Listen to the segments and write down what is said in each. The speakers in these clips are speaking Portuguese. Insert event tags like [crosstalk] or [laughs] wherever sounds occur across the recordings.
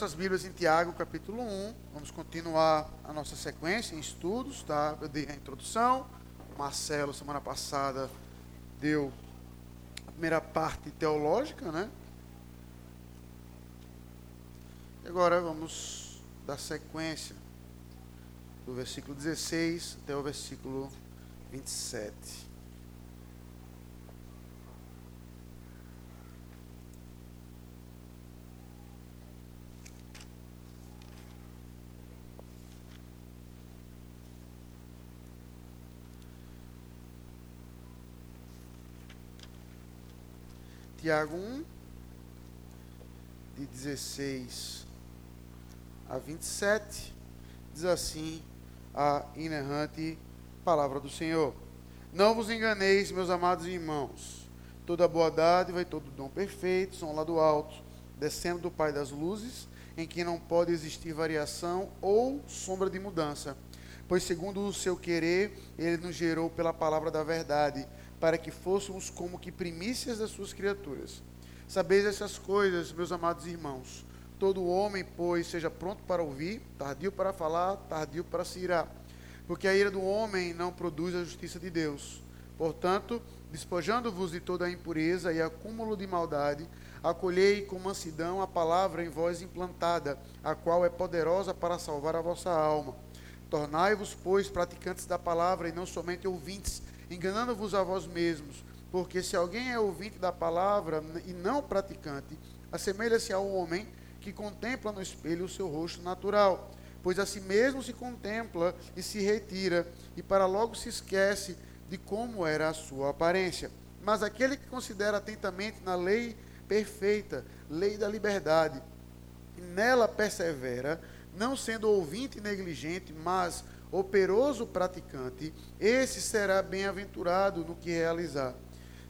nossas Bíblias em Tiago, capítulo 1. Vamos continuar a nossa sequência em estudos, tá? Eu dei a introdução. Marcelo, semana passada, deu a primeira parte teológica, né? E agora vamos dar sequência do versículo 16 até o versículo 27. Tiago 1, de 16 a 27, diz assim a inerrante palavra do Senhor. Não vos enganeis, meus amados irmãos. Toda boa dádiva e todo dom perfeito são lá do alto, descendo do Pai das luzes, em que não pode existir variação ou sombra de mudança. Pois, segundo o seu querer, ele nos gerou pela palavra da verdade para que fôssemos como que primícias das suas criaturas. Sabeis essas coisas, meus amados irmãos. Todo homem, pois, seja pronto para ouvir, tardio para falar, tardio para se irar. Porque a ira do homem não produz a justiça de Deus. Portanto, despojando-vos de toda a impureza e acúmulo de maldade, acolhei com mansidão a palavra em vós implantada, a qual é poderosa para salvar a vossa alma. Tornai-vos, pois, praticantes da palavra e não somente ouvintes, enganando-vos a vós mesmos. Porque se alguém é ouvinte da palavra e não praticante, assemelha-se ao homem que contempla no espelho o seu rosto natural. Pois a si mesmo se contempla e se retira, e para logo se esquece de como era a sua aparência. Mas aquele que considera atentamente na lei perfeita, lei da liberdade, e nela persevera, não sendo ouvinte negligente, mas operoso praticante, esse será bem-aventurado no que realizar.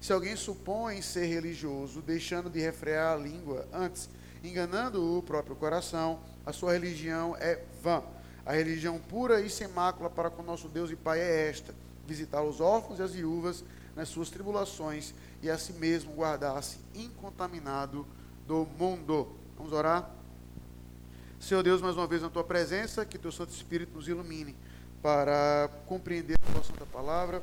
Se alguém supõe ser religioso, deixando de refrear a língua, antes enganando o próprio coração, a sua religião é vã. A religião pura e sem mácula para com nosso Deus e Pai é esta: visitar os órfãos e as viúvas nas suas tribulações e a si mesmo guardar-se incontaminado do mundo. Vamos orar? Senhor Deus, mais uma vez na tua presença, que teu Santo Espírito nos ilumine para compreender a tua santa palavra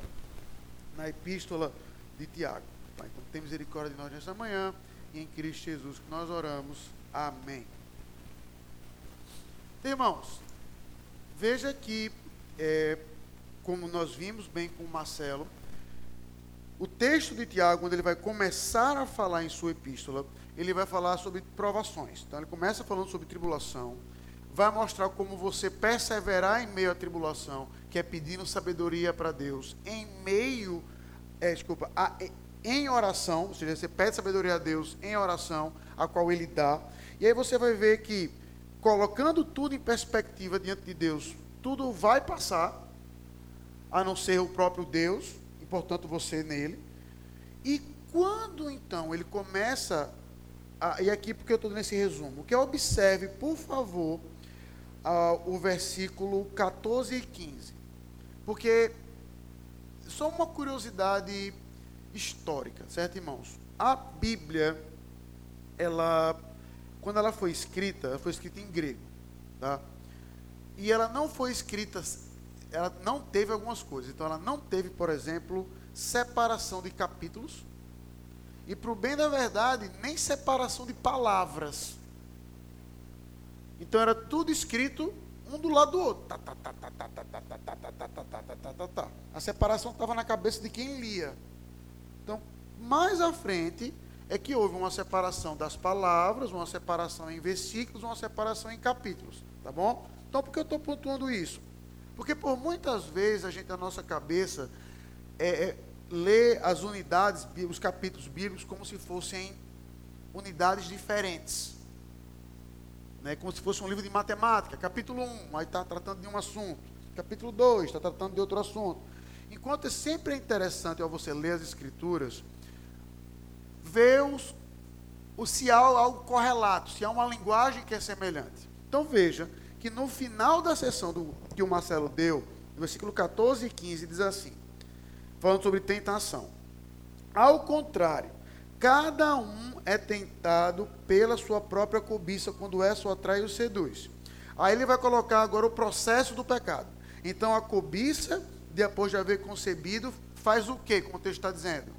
na epístola de Tiago. Pai, então, tem misericórdia de nós nesta manhã e em Cristo Jesus que nós oramos. Amém. Irmãos, veja que, é, como nós vimos bem com o Marcelo, o texto de Tiago, quando ele vai começar a falar em sua epístola, ele vai falar sobre provações. Então, ele começa falando sobre tribulação, vai mostrar como você perseverar em meio à tribulação, que é pedindo sabedoria para Deus, em meio, é, desculpa, a, em oração, ou seja, você pede sabedoria a Deus em oração, a qual Ele dá, e aí você vai ver que, colocando tudo em perspectiva diante de Deus, tudo vai passar, a não ser o próprio Deus, e portanto você nele, e quando então ele começa, a, e aqui porque eu estou nesse resumo, que observe, por favor, uh, o versículo 14 e 15. Porque, só uma curiosidade histórica, certo, irmãos? A Bíblia, ela, quando ela foi escrita, ela foi escrita em grego, tá? E ela não foi escrita, ela não teve algumas coisas. Então, ela não teve, por exemplo, separação de capítulos. E, para o bem da verdade, nem separação de palavras. Então era tudo escrito um do lado do outro. A separação estava na cabeça de quem lia. Então, mais à frente é que houve uma separação das palavras, uma separação em versículos, uma separação em capítulos. Tá bom? Então, por que eu estou pontuando isso? Porque por muitas vezes a gente, na nossa cabeça, é, é, lê as unidades, os capítulos bíblicos, como se fossem unidades diferentes né, como se fosse um livro de matemática. Capítulo 1, aí está tratando de um assunto. Capítulo 2, está tratando de outro assunto. Enquanto é sempre interessante ao você ler as escrituras, ver os, o, se há algo correlato, se há uma linguagem que é semelhante. Então veja que no final da sessão do, que o Marcelo deu, no versículo 14 e 15, diz assim, falando sobre tentação. Ao contrário, Cada um é tentado pela sua própria cobiça, quando é só atrai e o seduz. Aí ele vai colocar agora o processo do pecado. Então a cobiça, depois de haver concebido, faz o que, como o texto está dizendo?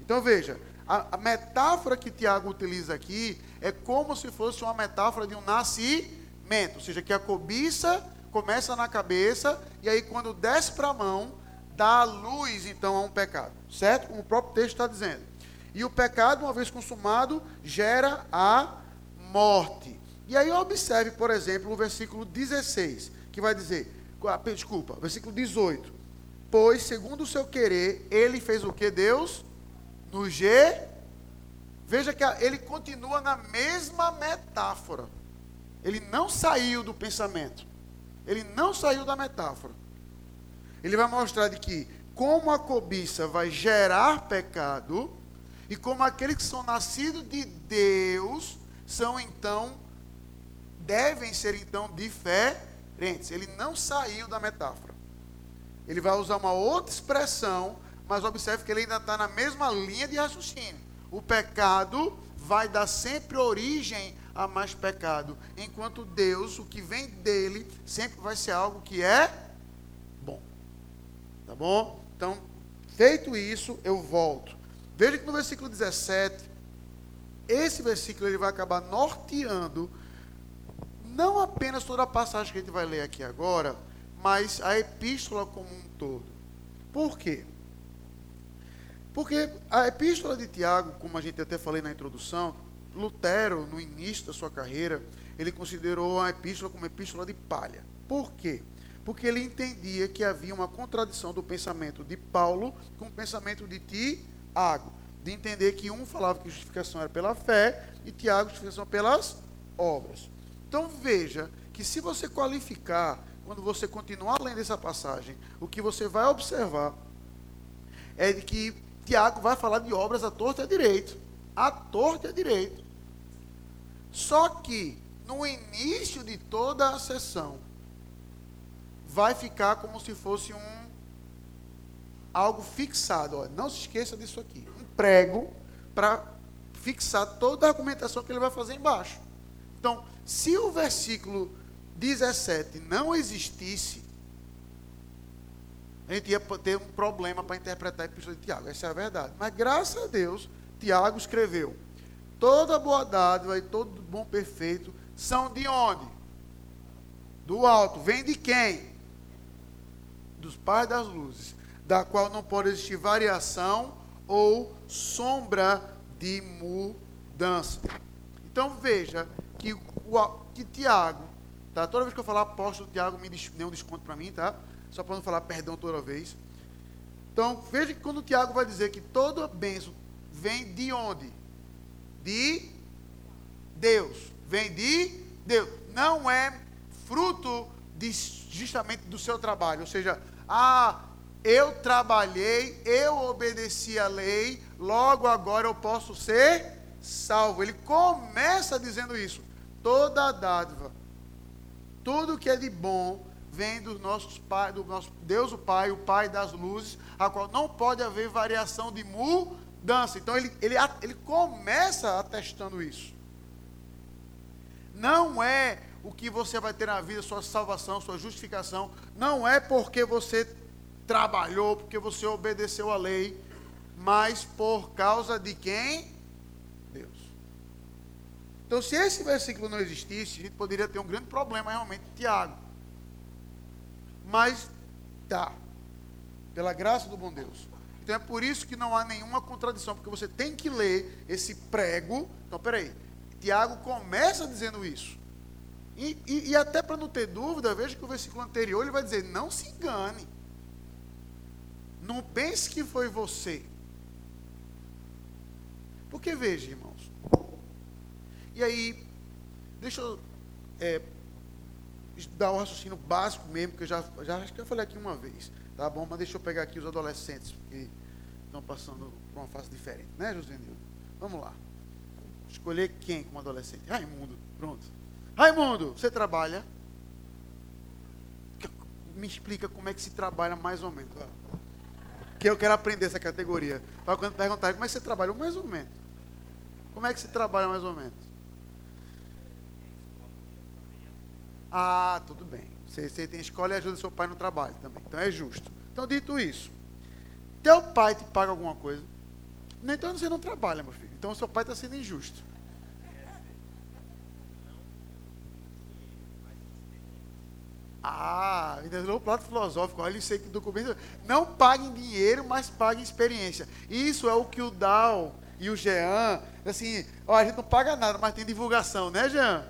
Então veja, a, a, metáfora que Tiago utiliza aqui é como se fosse uma metáfora de um nascimento, ou seja, que a cobiça começa na cabeça e aí quando desce para a mão, dá luz então a um pecado, certo? Como o próprio texto está dizendo. E o pecado, uma vez consumado, gera a morte. E aí observe, por exemplo, o versículo 16, que vai dizer, desculpa, versículo 18. Pois, segundo o seu querer, ele fez o que Deus? No G. Veja que ele continua na mesma metáfora. Ele não saiu do pensamento. Ele não saiu da metáfora. Ele vai mostrar de que como a cobiça vai gerar pecado e como aqueles que são nascidos de Deus são então devem ser então diferentes. Ele não saiu da metáfora. Ele vai usar uma outra expressão, mas observe que ele ainda está na mesma linha de raciocínio. O pecado vai dar sempre origem a mais pecado, enquanto Deus, o que vem dele, sempre vai ser algo que é bom? Então, feito isso, eu volto. Veja que no versículo 17, esse versículo ele vai acabar norteando não apenas toda a passagem que a gente vai ler aqui agora, mas a epístola como um todo. Por quê? Porque a epístola de Tiago, como a gente até falei na introdução, Lutero, no início da sua carreira, ele considerou a epístola como epístola de palha. Por quê? Porque ele entendia que havia uma contradição do pensamento de Paulo com o pensamento de Tiago. De entender que um falava que justificação era pela fé e Tiago justificação pelas obras. Então veja que se você qualificar, quando você continuar lendo essa passagem, o que você vai observar é de que Tiago vai falar de obras à torta e à direito. À torta e à direito. Só que, no início de toda a sessão, vai ficar como se fosse um algo fixado. Não se esqueça disso aqui. Um prego para fixar toda a argumentação que ele vai fazer embaixo. Então, se o versículo 17 não existisse, a gente ia ter um problema para interpretar a epístola de Tiago. Essa é a verdade. Mas graças a Deus, Tiago escreveu Toda boa dádiva e todo bom perfeito são de onde? Do alto. Vem de quem? Dos pais das luzes, da qual não pode existir variação ou sombra de mudança. Então veja que, o, que Tiago, tá? toda vez que eu falar apóstolo, Tiago me dê um desconto para mim, tá? Só para não falar perdão toda vez. Então veja que quando Tiago vai dizer que toda bênção vem de onde? de Deus. Vem de Deus. Não é fruto de, justamente do seu trabalho. Ou seja, ah, eu trabalhei, eu obedeci a lei, logo agora eu posso ser salvo. Ele começa dizendo isso. Toda dádiva, tudo que é de bom, vem dos nossos pais, do nosso Deus o Pai, o Pai das luzes, a qual não pode haver variação de mudança dança. Então ele, ele, ele começa atestando isso. Não é o que você vai ter na vida, sua salvação, sua justificação. Não é porque você trabalhou, porque você obedeceu a lei, mas por causa de quem? Deus. Então, se esse versículo não existisse, a gente poderia ter um grande problema realmente, Tiago. Mas tá. Pela graça do bom Deus. Então é por isso que não há nenhuma contradição, porque você tem que ler esse prego. Então, peraí. Tiago começa dizendo isso. E, e, e até para não ter dúvida, veja que o versículo anterior ele vai dizer: não se engane. Não pense que foi você. Porque veja, irmãos. E aí, deixa eu é, dar um raciocínio básico mesmo, que eu já, já acho que eu falei aqui uma vez. Tá bom? Mas deixa eu pegar aqui os adolescentes, porque estão passando por uma fase diferente, né, José? Vamos lá. Escolher quem como adolescente? Raimundo, pronto. Raimundo, você trabalha? Me explica como é que se trabalha mais ou menos. que eu quero aprender essa categoria. Para quando perguntar como é que você trabalha, mais ou menos. Como é que você trabalha mais ou menos? Ah, tudo bem. Você, você tem escola e ajuda seu pai no trabalho também. Então é justo. Então, dito isso, teu pai te paga alguma coisa? Então você não trabalha, meu filho. Então seu pai está sendo injusto. Ah, entendeu? O plato filosófico, olha, isso aí que documento. Não paguem dinheiro, mas paguem experiência. Isso é o que o Dal e o Jean, assim, ó, a gente não paga nada, mas tem divulgação, né, Jean?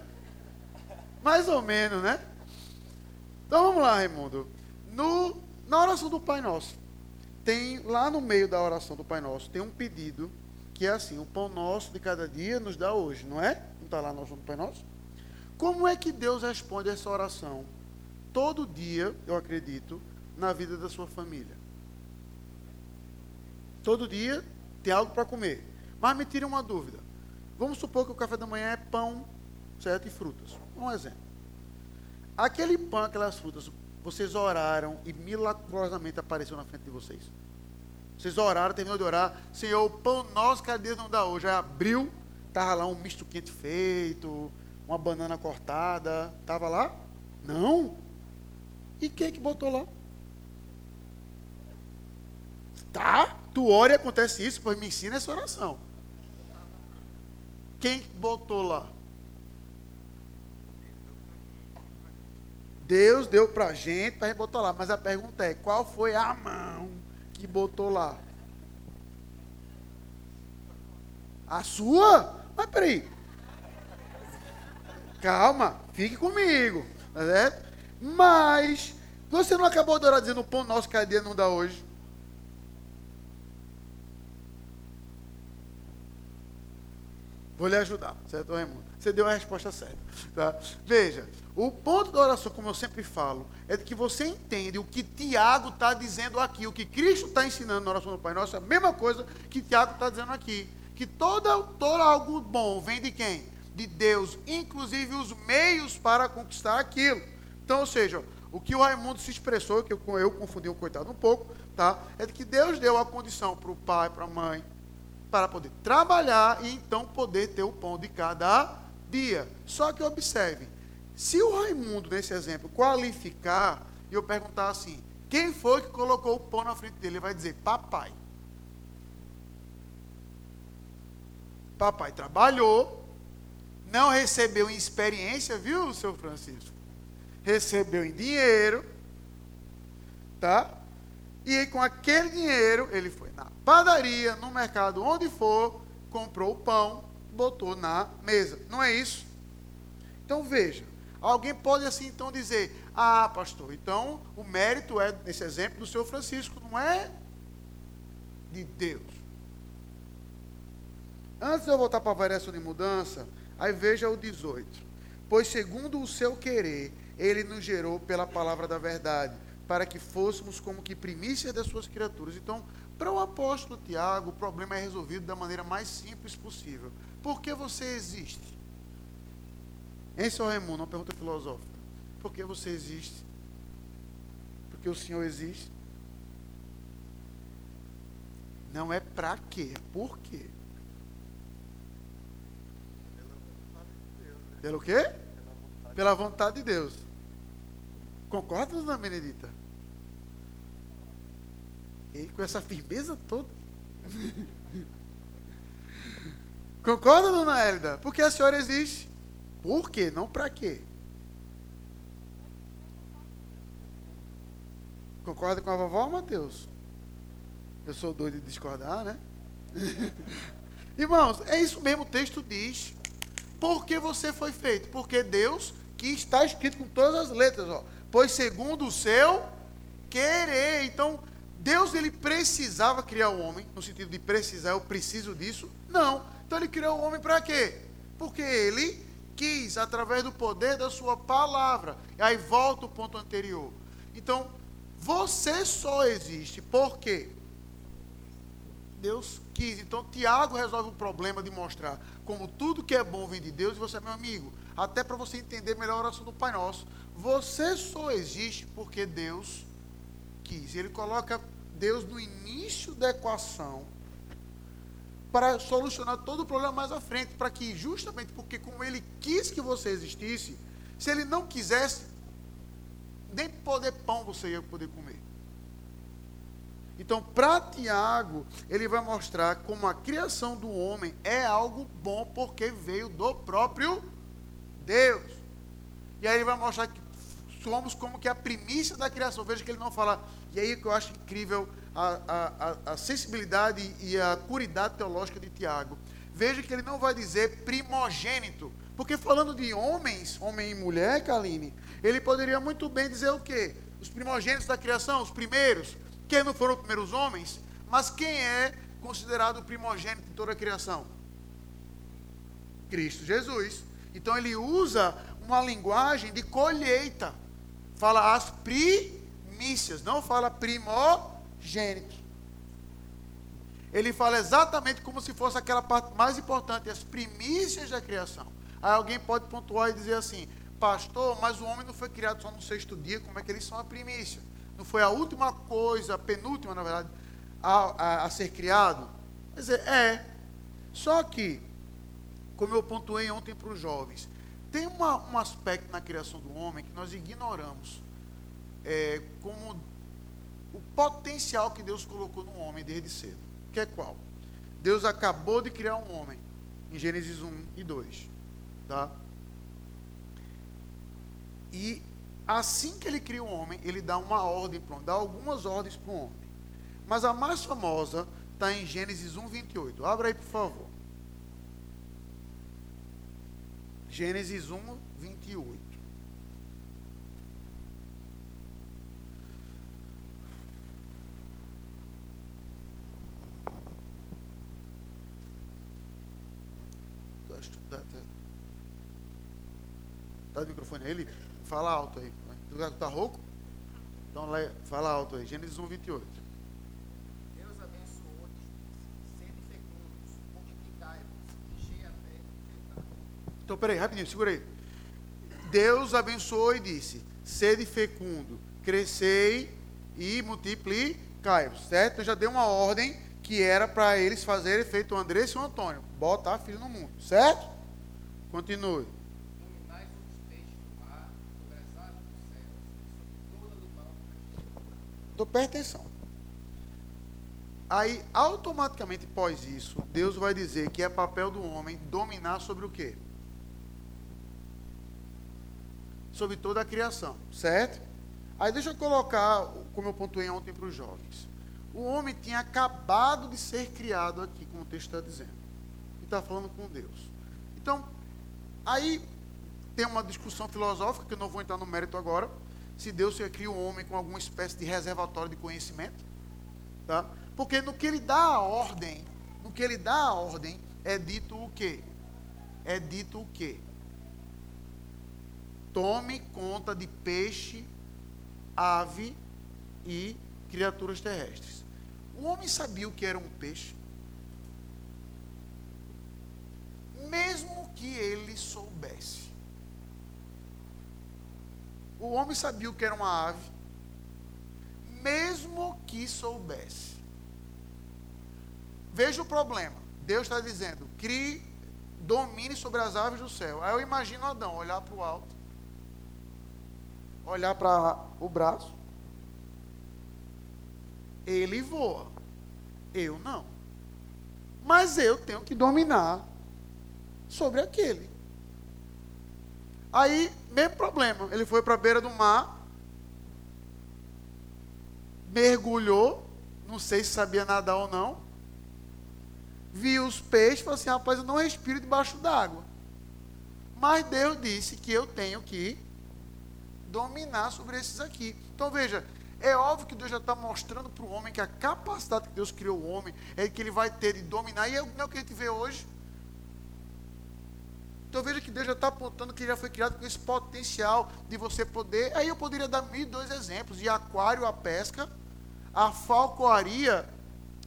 Mais ou menos, né? Então vamos lá, Raimundo. No, na oração do Pai Nosso, tem lá no meio da oração do Pai Nosso, tem um pedido que é assim: o pão nosso de cada dia nos dá hoje, não é? Não está lá na oração do Pai Nosso? Como é que Deus responde essa oração? Todo dia, eu acredito, na vida da sua família. Todo dia tem algo para comer. Mas me tire uma dúvida. Vamos supor que o café da manhã é pão, certo? E frutas. Um exemplo. Aquele pão, aquelas frutas, vocês oraram e milagrosamente apareceu na frente de vocês. Vocês oraram, terminou de orar. Senhor, o pão nosso que a Deus não dá hoje. Aí abriu, estava lá um misto quente feito, uma banana cortada. Estava lá? Não. E quem é que botou lá? Tá? Tu ora e acontece isso, pois me ensina essa oração. Quem botou lá? Deus deu pra gente para botar lá. Mas a pergunta é: qual foi a mão que botou lá? A sua? Mas peraí. Calma, fique comigo. Tá certo? Mas você não acabou de orar dizendo o pão nosso cada dia não dá hoje? Vou lhe ajudar, certo, Raimundo? Você deu a resposta certa. Tá? Veja, o ponto da oração, como eu sempre falo, é que você entende o que Tiago está dizendo aqui, o que Cristo está ensinando na oração do Pai Nosso, é a mesma coisa que Tiago está dizendo aqui. Que todo algo bom vem de quem? De Deus, inclusive os meios para conquistar aquilo. Então, ou seja, o que o Raimundo se expressou, que eu, eu confundi o coitado um pouco, tá? É de que Deus deu a condição para o pai, para a mãe, para poder trabalhar e então poder ter o pão de cada dia. Só que observe, se o Raimundo, nesse exemplo, qualificar e eu perguntar assim, quem foi que colocou o pão na frente dele? Ele vai dizer, papai. Papai trabalhou, não recebeu experiência, viu, seu Francisco? Recebeu em dinheiro, tá? E com aquele dinheiro, ele foi na padaria, no mercado, onde for, comprou o pão, botou na mesa. Não é isso? Então veja, alguém pode assim então dizer: "Ah, pastor, então o mérito é nesse exemplo do senhor Francisco, não é de Deus". Antes de eu voltar para a variação de mudança, aí veja o 18. Pois segundo o seu querer, ele nos gerou pela palavra da verdade, para que fôssemos como que primícia das suas criaturas. Então, para o apóstolo Tiago, o problema é resolvido da maneira mais simples possível. Por que você existe? Em seu Raimundo, uma pergunta filosófica. Por que você existe? Porque o Senhor existe? Não é para quê? Por quê? Pelo quê? Pela vontade de Deus. Concorda, dona Benedita? E com essa firmeza toda. [laughs] Concorda, dona Hélida? Porque a senhora existe. Por quê? Não para quê? Concorda com a vovó, Mateus? Eu sou doido de discordar, né? [laughs] Irmãos, é isso mesmo o texto diz. Porque você foi feito? Porque Deus, que está escrito com todas as letras, ó pois segundo o seu querer. Então, Deus ele precisava criar o homem, no sentido de precisar, eu preciso disso? Não. Então ele criou o homem para quê? Porque ele quis, através do poder da sua palavra. E aí volta o ponto anterior. Então, você só existe por quê? Deus quis. Então, Tiago resolve o problema de mostrar como tudo que é bom vem de Deus e você é meu amigo. Até para você entender melhor a oração do Pai Nosso. Você só existe porque Deus quis. Ele coloca Deus no início da equação para solucionar todo o problema mais à frente, para que justamente porque como ele quis que você existisse, se ele não quisesse, nem poder pão você ia poder comer. Então, para Tiago, ele vai mostrar como a criação do homem é algo bom porque veio do próprio Deus. E aí ele vai mostrar que somos como que a primícia da criação. Veja que ele não fala. E aí que eu acho incrível a, a, a, sensibilidade e a curidade teológica de Tiago. Veja que ele não vai dizer primogênito. Porque falando de homens, homem e mulher, Kaline, ele poderia muito bem dizer o quê? Os primogênitos da criação, os primeiros. Quem não foram os primeiros homens? Mas quem é considerado o primogênito de toda a criação? Cristo Jesus. Então ele usa uma linguagem de colheita. Fala as primícias, não fala primogênito. Ele fala exatamente como se fosse aquela parte mais importante, as primícias da criação. Aí alguém pode pontuar e dizer assim, pastor, mas o homem não foi criado só no sexto dia, como é que eles são a primícia? não foi a última coisa, a penúltima, na verdade, a, a, a ser criado? Quer dizer, é. Só que, como eu pontuei ontem para os jovens, tem uma, um aspecto na criação do homem que nós ignoramos, é, como o potencial que Deus colocou no homem desde cedo. Que é qual? Deus acabou de criar um homem, em Gênesis 1 e 2. Tá? E assim que ele cria o homem, ele dá uma ordem para dá algumas ordens para o homem. Mas a mais famosa está em Gênesis 1, 28. Abra aí, por favor. Gênesis 1, 28. Está tá, o microfone aí? Fala alto aí. Tu tá rouco? Então fala alto aí. Gênesis 1, 28. Deus abençoou, sede fecundos, multiplicai-vos, enchei a fé. Então, peraí, rapidinho, segura aí. Deus abençoou e disse: sede fecundo, crescei e multiplicai-vos. Certo? Então já deu uma ordem que era para eles fazerem feito o André e o Antônio. Botar filho no mundo. Certo? Continue. Então presta atenção. Aí, automaticamente, após isso, Deus vai dizer que é papel do homem dominar sobre o quê? Sobre toda a criação, certo? Aí deixa eu colocar, como eu pontuei ontem para os jovens. O homem tinha acabado de ser criado aqui, como o texto está dizendo. E está falando com Deus. Então, aí tem uma discussão filosófica, que eu não vou entrar no mérito agora, se Deus cria o homem com alguma espécie de reservatório de conhecimento. Tá? Porque no que ele dá a ordem, no que ele dá a ordem, é dito o quê? É dito o quê? Tome conta de peixe, ave e criaturas terrestres. O homem sabia o que era um peixe? Mesmo que ele soubesse. O homem sabia o que era uma ave, mesmo que soubesse. Veja o problema. Deus está dizendo: crie, domine sobre as aves do céu. Aí eu imagino Adão olhar para o alto, olhar para o braço. Ele voa. Eu não. Mas eu tenho que dominar sobre aquele. Aí, mesmo problema. Ele foi para a beira do mar, mergulhou, não sei se sabia nadar ou não, viu os peixes falou assim: rapaz, eu não respiro debaixo d'água. Mas Deus disse que eu tenho que dominar sobre esses aqui. Então veja, é óbvio que Deus já está mostrando para o homem que a capacidade que Deus criou o homem é que ele vai ter de dominar. E é, o que a gente vê hoje. Então veja que Deus já está apontando que já foi criado com esse potencial de você poder. Aí eu poderia dar mil dois exemplos: de aquário a pesca, a falcoaria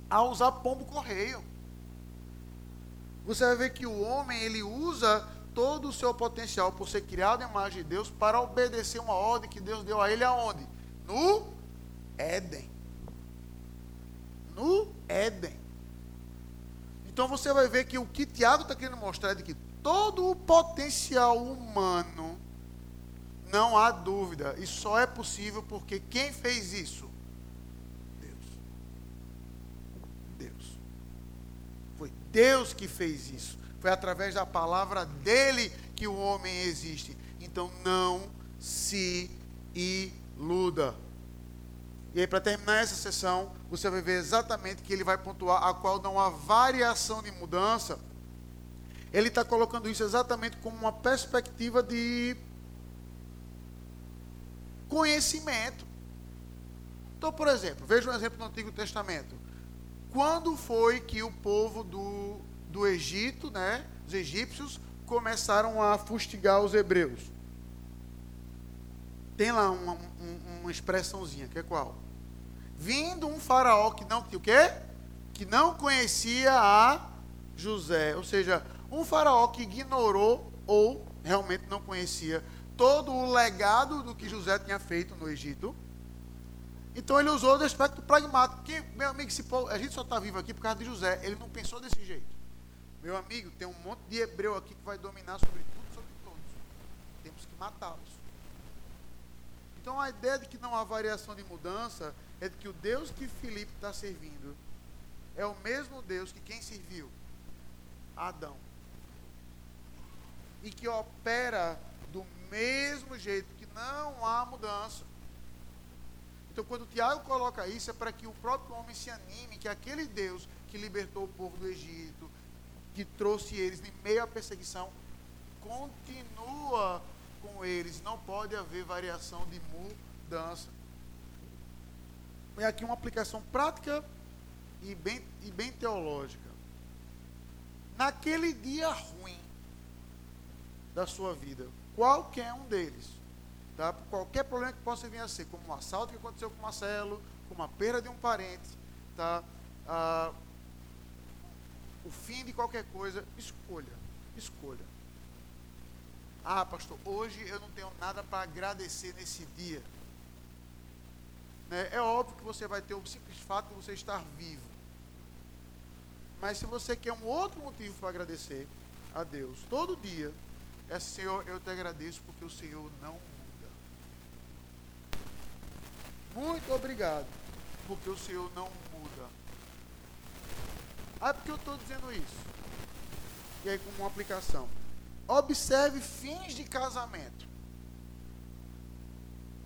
a usar pombo correio. Você vai ver que o homem ele usa todo o seu potencial por ser criado em imagem de Deus para obedecer uma ordem que Deus deu a ele aonde? No Éden. no Éden. Então você vai ver que o que Tiago está querendo mostrar é de que todo o potencial humano, não há dúvida, e só é possível porque quem fez isso? Deus. Deus. Foi Deus que fez isso. Foi através da palavra dele que o homem existe. Então não se iluda. E aí, para terminar essa sessão, você vai ver exatamente que ele vai pontuar a qual não há variação de mudança. Ele está colocando isso exatamente como uma perspectiva de conhecimento. Então, por exemplo, veja um exemplo no Antigo Testamento. Quando foi que o povo do, do Egito, né, os egípcios, começaram a fustigar os hebreus? Tem lá uma, uma expressãozinha, que é qual? Vindo um faraó que não, que o quê? Que não conhecia a José. Ou seja, um faraó que ignorou ou realmente não conhecia todo o legado do que José tinha feito no Egito. Então ele usou o aspecto pragmático. Que, meu amigo, se, a gente só está vivo aqui por causa de José. Ele não pensou desse jeito. Meu amigo, tem um monte de hebreu aqui que vai dominar sobre tudo, sobre todos. Temos que matá-los. Então a ideia de que não há variação de mudança é de que o Deus que Filipe está servindo é o mesmo Deus que quem serviu? Adão. E que opera do mesmo jeito, que não há mudança. Então, quando o Tiago coloca isso, é para que o próprio homem se anime, que aquele Deus que libertou o povo do Egito, que trouxe eles em meio à perseguição, continua com eles. Não pode haver variação de mudança. E aqui uma aplicação prática e bem, e bem teológica. Naquele dia ruim da sua vida, qualquer um deles, tá? qualquer problema que possa vir a ser, como um assalto que aconteceu com Marcelo, como a perda de um parente, tá? Ah, o fim de qualquer coisa, escolha, escolha. Ah, pastor, hoje eu não tenho nada para agradecer nesse dia. Né? É óbvio que você vai ter o simples fato de você estar vivo. Mas se você quer um outro motivo para agradecer a Deus, todo dia, é Senhor, eu te agradeço porque o Senhor não muda. Muito obrigado, porque o Senhor não muda. Ah, porque eu estou dizendo isso? E aí, com uma aplicação. Observe fins de casamento.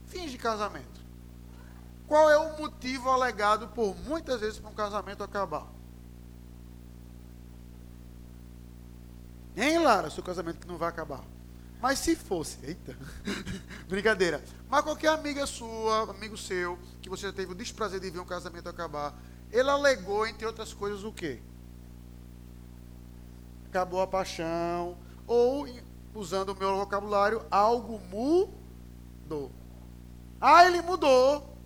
Fins de casamento. Qual é o motivo alegado por muitas vezes para um casamento acabar? Hein, Lara, seu casamento não vai acabar. Mas se fosse, eita, [laughs] brincadeira. Mas qualquer amiga sua, amigo seu, que você já teve o desprazer de ver um casamento acabar, ele alegou, entre outras coisas, o quê? Acabou a paixão, ou, usando o meu vocabulário, algo mudou. Ah, ele mudou.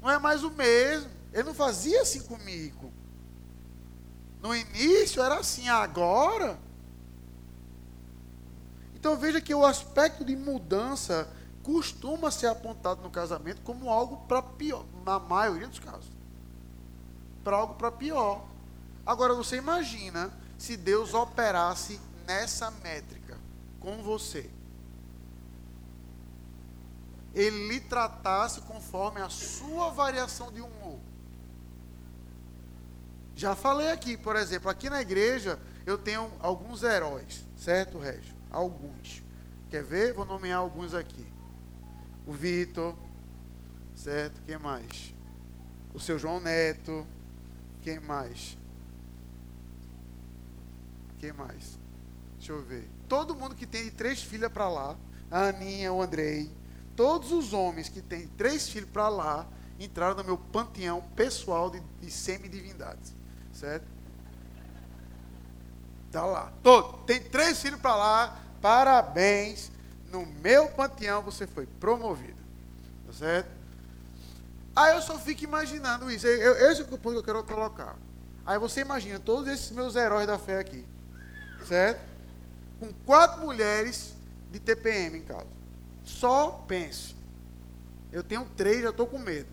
Não é mais o mesmo. Ele não fazia assim comigo. No início era assim, agora. Então veja que o aspecto de mudança costuma ser apontado no casamento como algo para pior, na maioria dos casos. Para algo para pior. Agora você imagina se Deus operasse nessa métrica com você, ele lhe tratasse conforme a sua variação de humor. Já falei aqui, por exemplo, aqui na igreja eu tenho alguns heróis, certo, Régio? Alguns. Quer ver? Vou nomear alguns aqui. O Vitor, certo? Quem mais? O seu João Neto. Quem mais? Quem mais? Deixa eu ver. Todo mundo que tem três filhas para lá, a Aninha, o Andrei, todos os homens que têm três filhos para lá, entraram no meu panteão pessoal de, de semidivindades. Certo? Tá lá. Todo. Tem três filhos para lá. Parabéns. No meu panteão você foi promovido. Tá certo? Aí eu só fico imaginando isso. Eu, esse é o ponto que eu quero colocar. Aí você imagina todos esses meus heróis da fé aqui. Certo? com quatro mulheres de TPM em casa. Só pense. Eu tenho três, já estou com medo.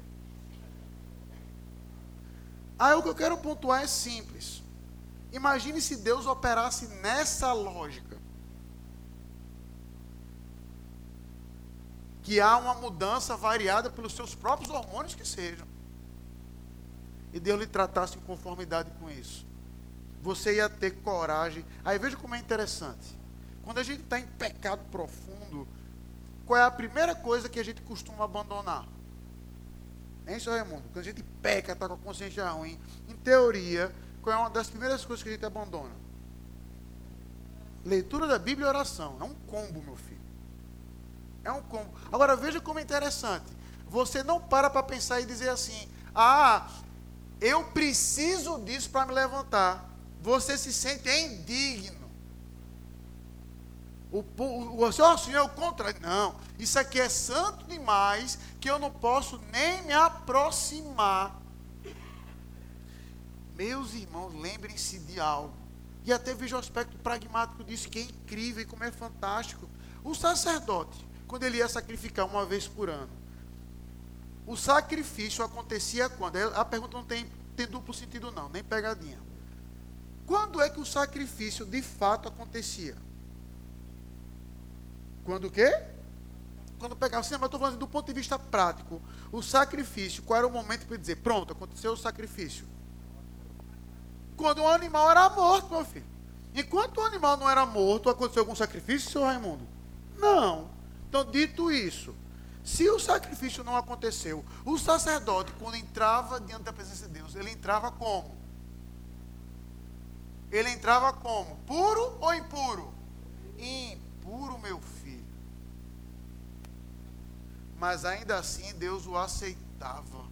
Aí o que eu quero pontuar é simples. Imagine se Deus operasse nessa lógica. Que há uma mudança variada pelos seus próprios hormônios que sejam. E Deus lhe tratasse em conformidade com isso. Você ia ter coragem. Aí veja como é interessante. Quando a gente está em pecado profundo, qual é a primeira coisa que a gente costuma abandonar? Hein, seu Raimundo? Quando a gente peca, está com a consciência ruim, em teoria, qual é uma das primeiras coisas que a gente abandona? Leitura da Bíblia e oração. É um combo, meu filho. É um combo. Agora veja como é interessante. Você não para para pensar e dizer assim: ah, eu preciso disso para me levantar. Você se sente indigno. O, o, o Senhor, Senhor, contra. Não, isso aqui é santo demais que eu não posso nem me aproximar. Meus irmãos, lembrem-se de algo. E até veja o aspecto pragmático disso, que é incrível e como é fantástico. O sacerdote, quando ele ia sacrificar uma vez por ano, o sacrifício acontecia quando? A pergunta não tem, tem duplo sentido, não, nem pegadinha. Quando é que o sacrifício de fato acontecia? Quando o quê? Quando pegava, assim, mas eu estou falando do ponto de vista prático. O sacrifício, qual era o momento para dizer, pronto, aconteceu o sacrifício? Quando o animal era morto, meu filho. Enquanto o animal não era morto, aconteceu algum sacrifício, seu Raimundo? Não. Então, dito isso, se o sacrifício não aconteceu, o sacerdote, quando entrava diante da presença de Deus, ele entrava como? Ele entrava como? Puro ou impuro? Impuro, meu filho. Mas ainda assim Deus o aceitava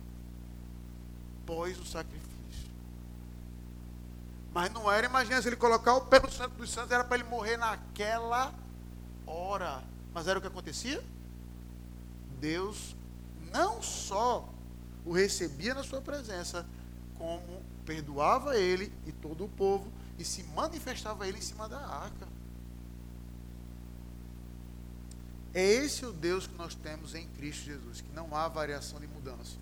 pós o sacrifício. Mas não era, imagina, se ele colocar o pé no santo dos santos, era para ele morrer naquela hora. Mas era o que acontecia? Deus não só o recebia na sua presença, como perdoava ele e todo o povo e se manifestava ele em cima da arca. É esse o Deus que nós temos em Cristo Jesus, que não há variação de mudança.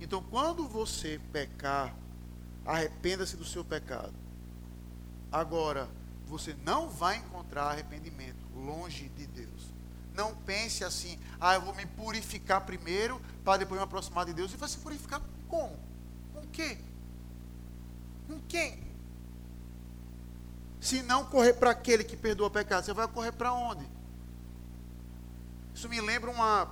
Então, quando você pecar, arrependa-se do seu pecado. Agora, você não vai encontrar arrependimento longe de Deus. Não pense assim, ah, eu vou me purificar primeiro para depois me aproximar de Deus. E vai se purificar com? Com quê? Com quem? Se não correr para aquele que perdoa o pecado, você vai correr para onde? Isso me lembra uma,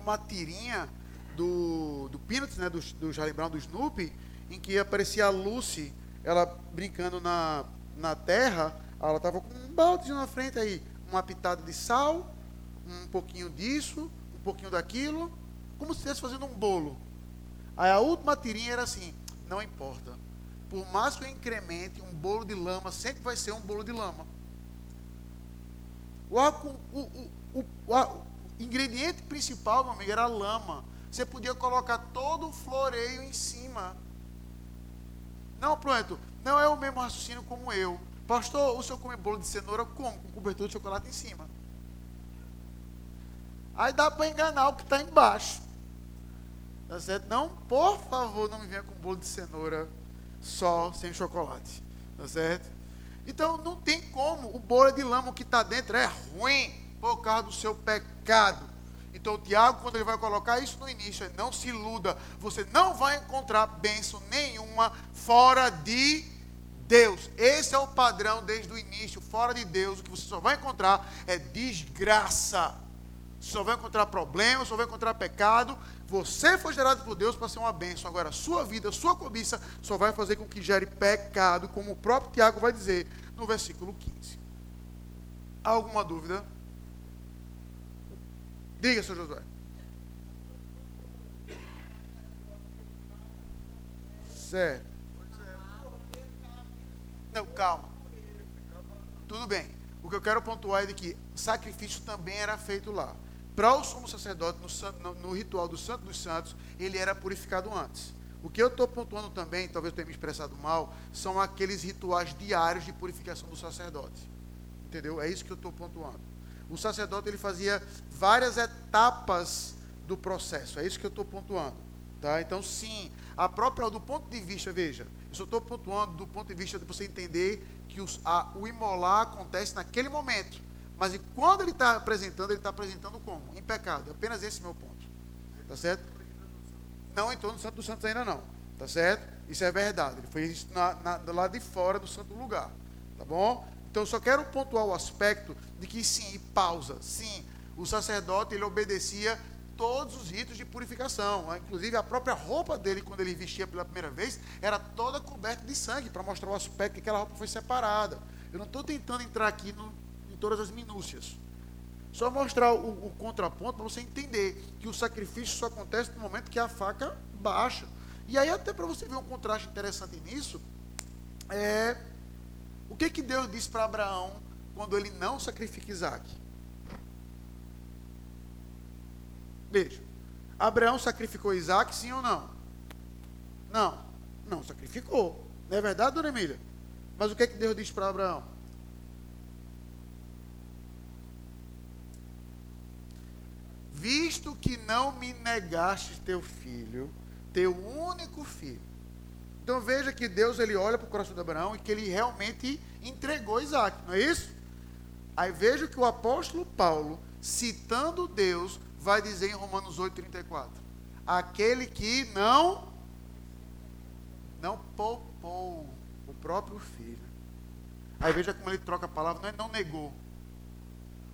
uma tirinha do, do Peanuts, né, do, do Charlie Brown, do Snoopy, em que aparecia a Lucy, ela brincando na, na terra, ela estava com um balde na frente aí, uma pitada de sal, um pouquinho disso, um pouquinho daquilo, como se estivesse fazendo um bolo. Aí a última tirinha era assim, não importa, por mais que eu incremente, um bolo de lama sempre vai ser um bolo de lama. O, o, o, o ingrediente principal, meu amigo, era lama. Você podia colocar todo o floreio em cima. Não, pronto, não é o mesmo raciocínio como eu. Pastor, o senhor come bolo de cenoura como? Com cobertura de chocolate em cima. Aí dá para enganar o que está embaixo. Tá certo? Não, por favor, não me venha com bolo de cenoura só sem chocolate. Tá certo? Então não tem como. O bolo de lama que está dentro é ruim por causa do seu pecado. Então o Tiago, quando ele vai colocar isso no início, não se iluda. Você não vai encontrar bênção nenhuma fora de Deus. Esse é o padrão desde o início. Fora de Deus, o que você só vai encontrar é desgraça. Você só vai encontrar problemas, só vai encontrar pecado. Você foi gerado por Deus para ser uma bênção. Agora, sua vida, sua cobiça, só vai fazer com que gere pecado, como o próprio Tiago vai dizer no versículo 15. Há alguma dúvida? Diga, Sr. Josué. Certo. Não, calma. Tudo bem. O que eu quero pontuar é de que sacrifício também era feito lá. Para o sumo sacerdote, no, no, no, ritual do Santo dos Santos, ele era purificado antes. O que eu estou pontuando também, talvez eu tenha me expressado mal, são aqueles rituais diários de purificação do sacerdote. Entendeu? É isso que eu estou pontuando. O sacerdote ele fazia várias etapas do processo. É isso que eu estou pontuando. Tá? Então, sim, a própria, do ponto de vista, veja, eu só estou pontuando do ponto de vista de você entender que os, a, o imolar acontece naquele momento. Mas e quando ele está apresentando, ele está apresentando como? Em pecado. Apenas esse meu ponto. Tá certo? Não entrou no Santo dos Santos ainda não. Tá certo? Isso é verdade. Ele fez isso na, na, lado de fora do santo lugar. Tá bom? Então eu só quero pontuar o aspecto de que sim, e pausa, sim, o sacerdote ele obedecia todos os ritos de purificação. Inclusive a própria roupa dele, quando ele vestia pela primeira vez, era toda coberta de sangue, para mostrar o aspecto que aquela roupa foi separada. Eu não estou tentando entrar aqui no, em todas as minúcias. Só mostrar o, o contraponto para você entender que o sacrifício só acontece no momento que a faca baixa. E aí, até para você ver um contraste interessante nisso, é o que, que Deus disse para Abraão quando ele não sacrifica Isaac? Veja, Abraão sacrificou Isaac, sim ou não? Não, não sacrificou. Não é verdade, dona Emília? Mas o que, que Deus disse para Abraão? Visto que não me negaste teu filho, teu único filho. Então veja que Deus ele olha para o coração de Abraão e que ele realmente entregou Isaac, não é isso? Aí veja que o apóstolo Paulo, citando Deus, vai dizer em Romanos 8,34: Aquele que não, não poupou o próprio filho. Aí veja como ele troca a palavra, não é não negou.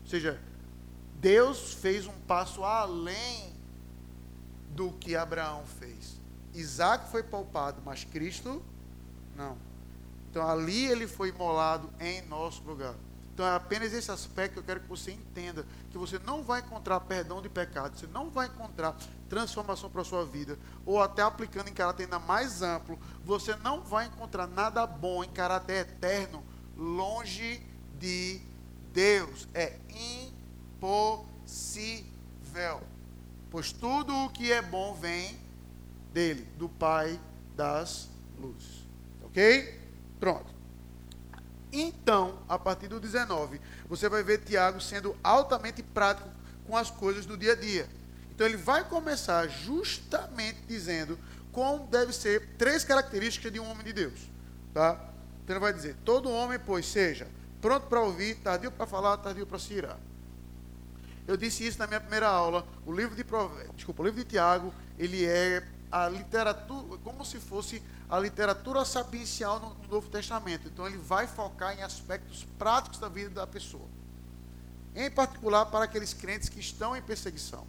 Ou seja, Deus fez um passo além do que Abraão fez. Isaac foi poupado, mas Cristo não. Então ali ele foi imolado em nosso lugar. Então é apenas esse aspecto que eu quero que você entenda, que você não vai encontrar perdão de pecado, você não vai encontrar transformação para a sua vida, ou até aplicando em caráter ainda mais amplo, você não vai encontrar nada bom em caráter eterno longe de Deus. É impossível pois tudo o que é bom vem dele, do Pai das luzes. Ok? Pronto. Então, a partir do 19, você vai ver Tiago sendo altamente prático com as coisas do dia a dia. Então, ele vai começar justamente dizendo como deve ser três características de um homem de Deus. Tá? Então, ele vai dizer: todo homem, pois, seja pronto para ouvir, tardio para falar, tardio para se irar. Eu disse isso na minha primeira aula. O livro de desculpa, o livro de Tiago, ele é a literatura, como se fosse a literatura sapiencial no, no Novo Testamento. Então ele vai focar em aspectos práticos da vida da pessoa. Em particular para aqueles crentes que estão em perseguição.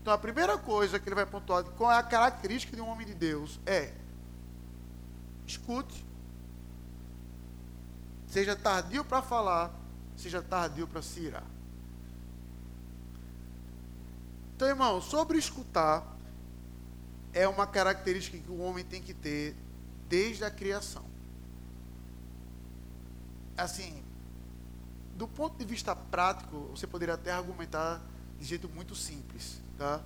Então a primeira coisa que ele vai pontuar qual é a característica de um homem de Deus é escute. Seja tardio para falar, seja tardio para se irar. Então, irmão, sobre escutar, é uma característica que o homem tem que ter desde a criação. Assim, do ponto de vista prático, você poderia até argumentar de jeito muito simples, tá?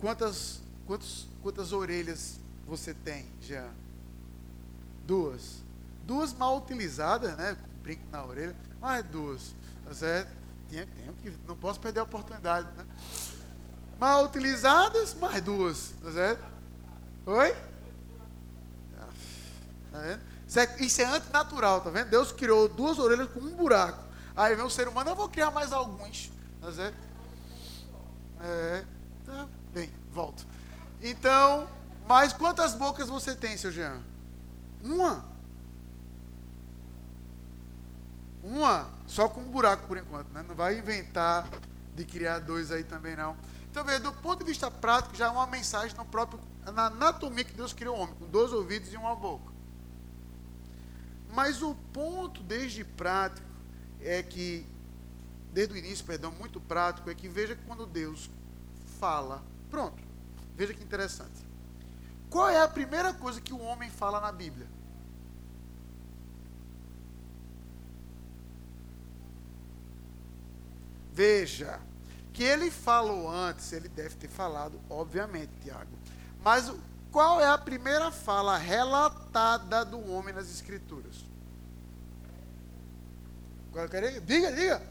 Quantas, quantas, quantas orelhas você tem, Jean? Duas. Duas mal utilizadas, né? Brinco na orelha, mas duas, tá certo? Tinha, que, não posso perder a oportunidade, né? Mal utilizadas, mais duas. Tá certo? Oi? Tá vendo? Isso é, isso é antinatural, tá vendo? Deus criou duas orelhas com um buraco. Aí vem o ser humano, eu vou criar mais alguns. Tá certo? É, tá bem, volto. Então, mas quantas bocas você tem, seu Jean? Uma. Uma, só com um buraco por enquanto, né? Não vai inventar de criar dois aí também não. Então, veja, do ponto de vista prático, já é uma mensagem no próprio, na anatomia que Deus criou o homem, com dois ouvidos e uma boca. Mas o ponto, desde prático, é que, desde o início, perdão, muito prático, é que veja que quando Deus fala, pronto, veja que interessante. Qual é a primeira coisa que o homem fala na Bíblia? Veja, que ele falou antes, ele deve ter falado, obviamente, Tiago. Mas qual é a primeira fala relatada do homem nas Escrituras? Diga, diga.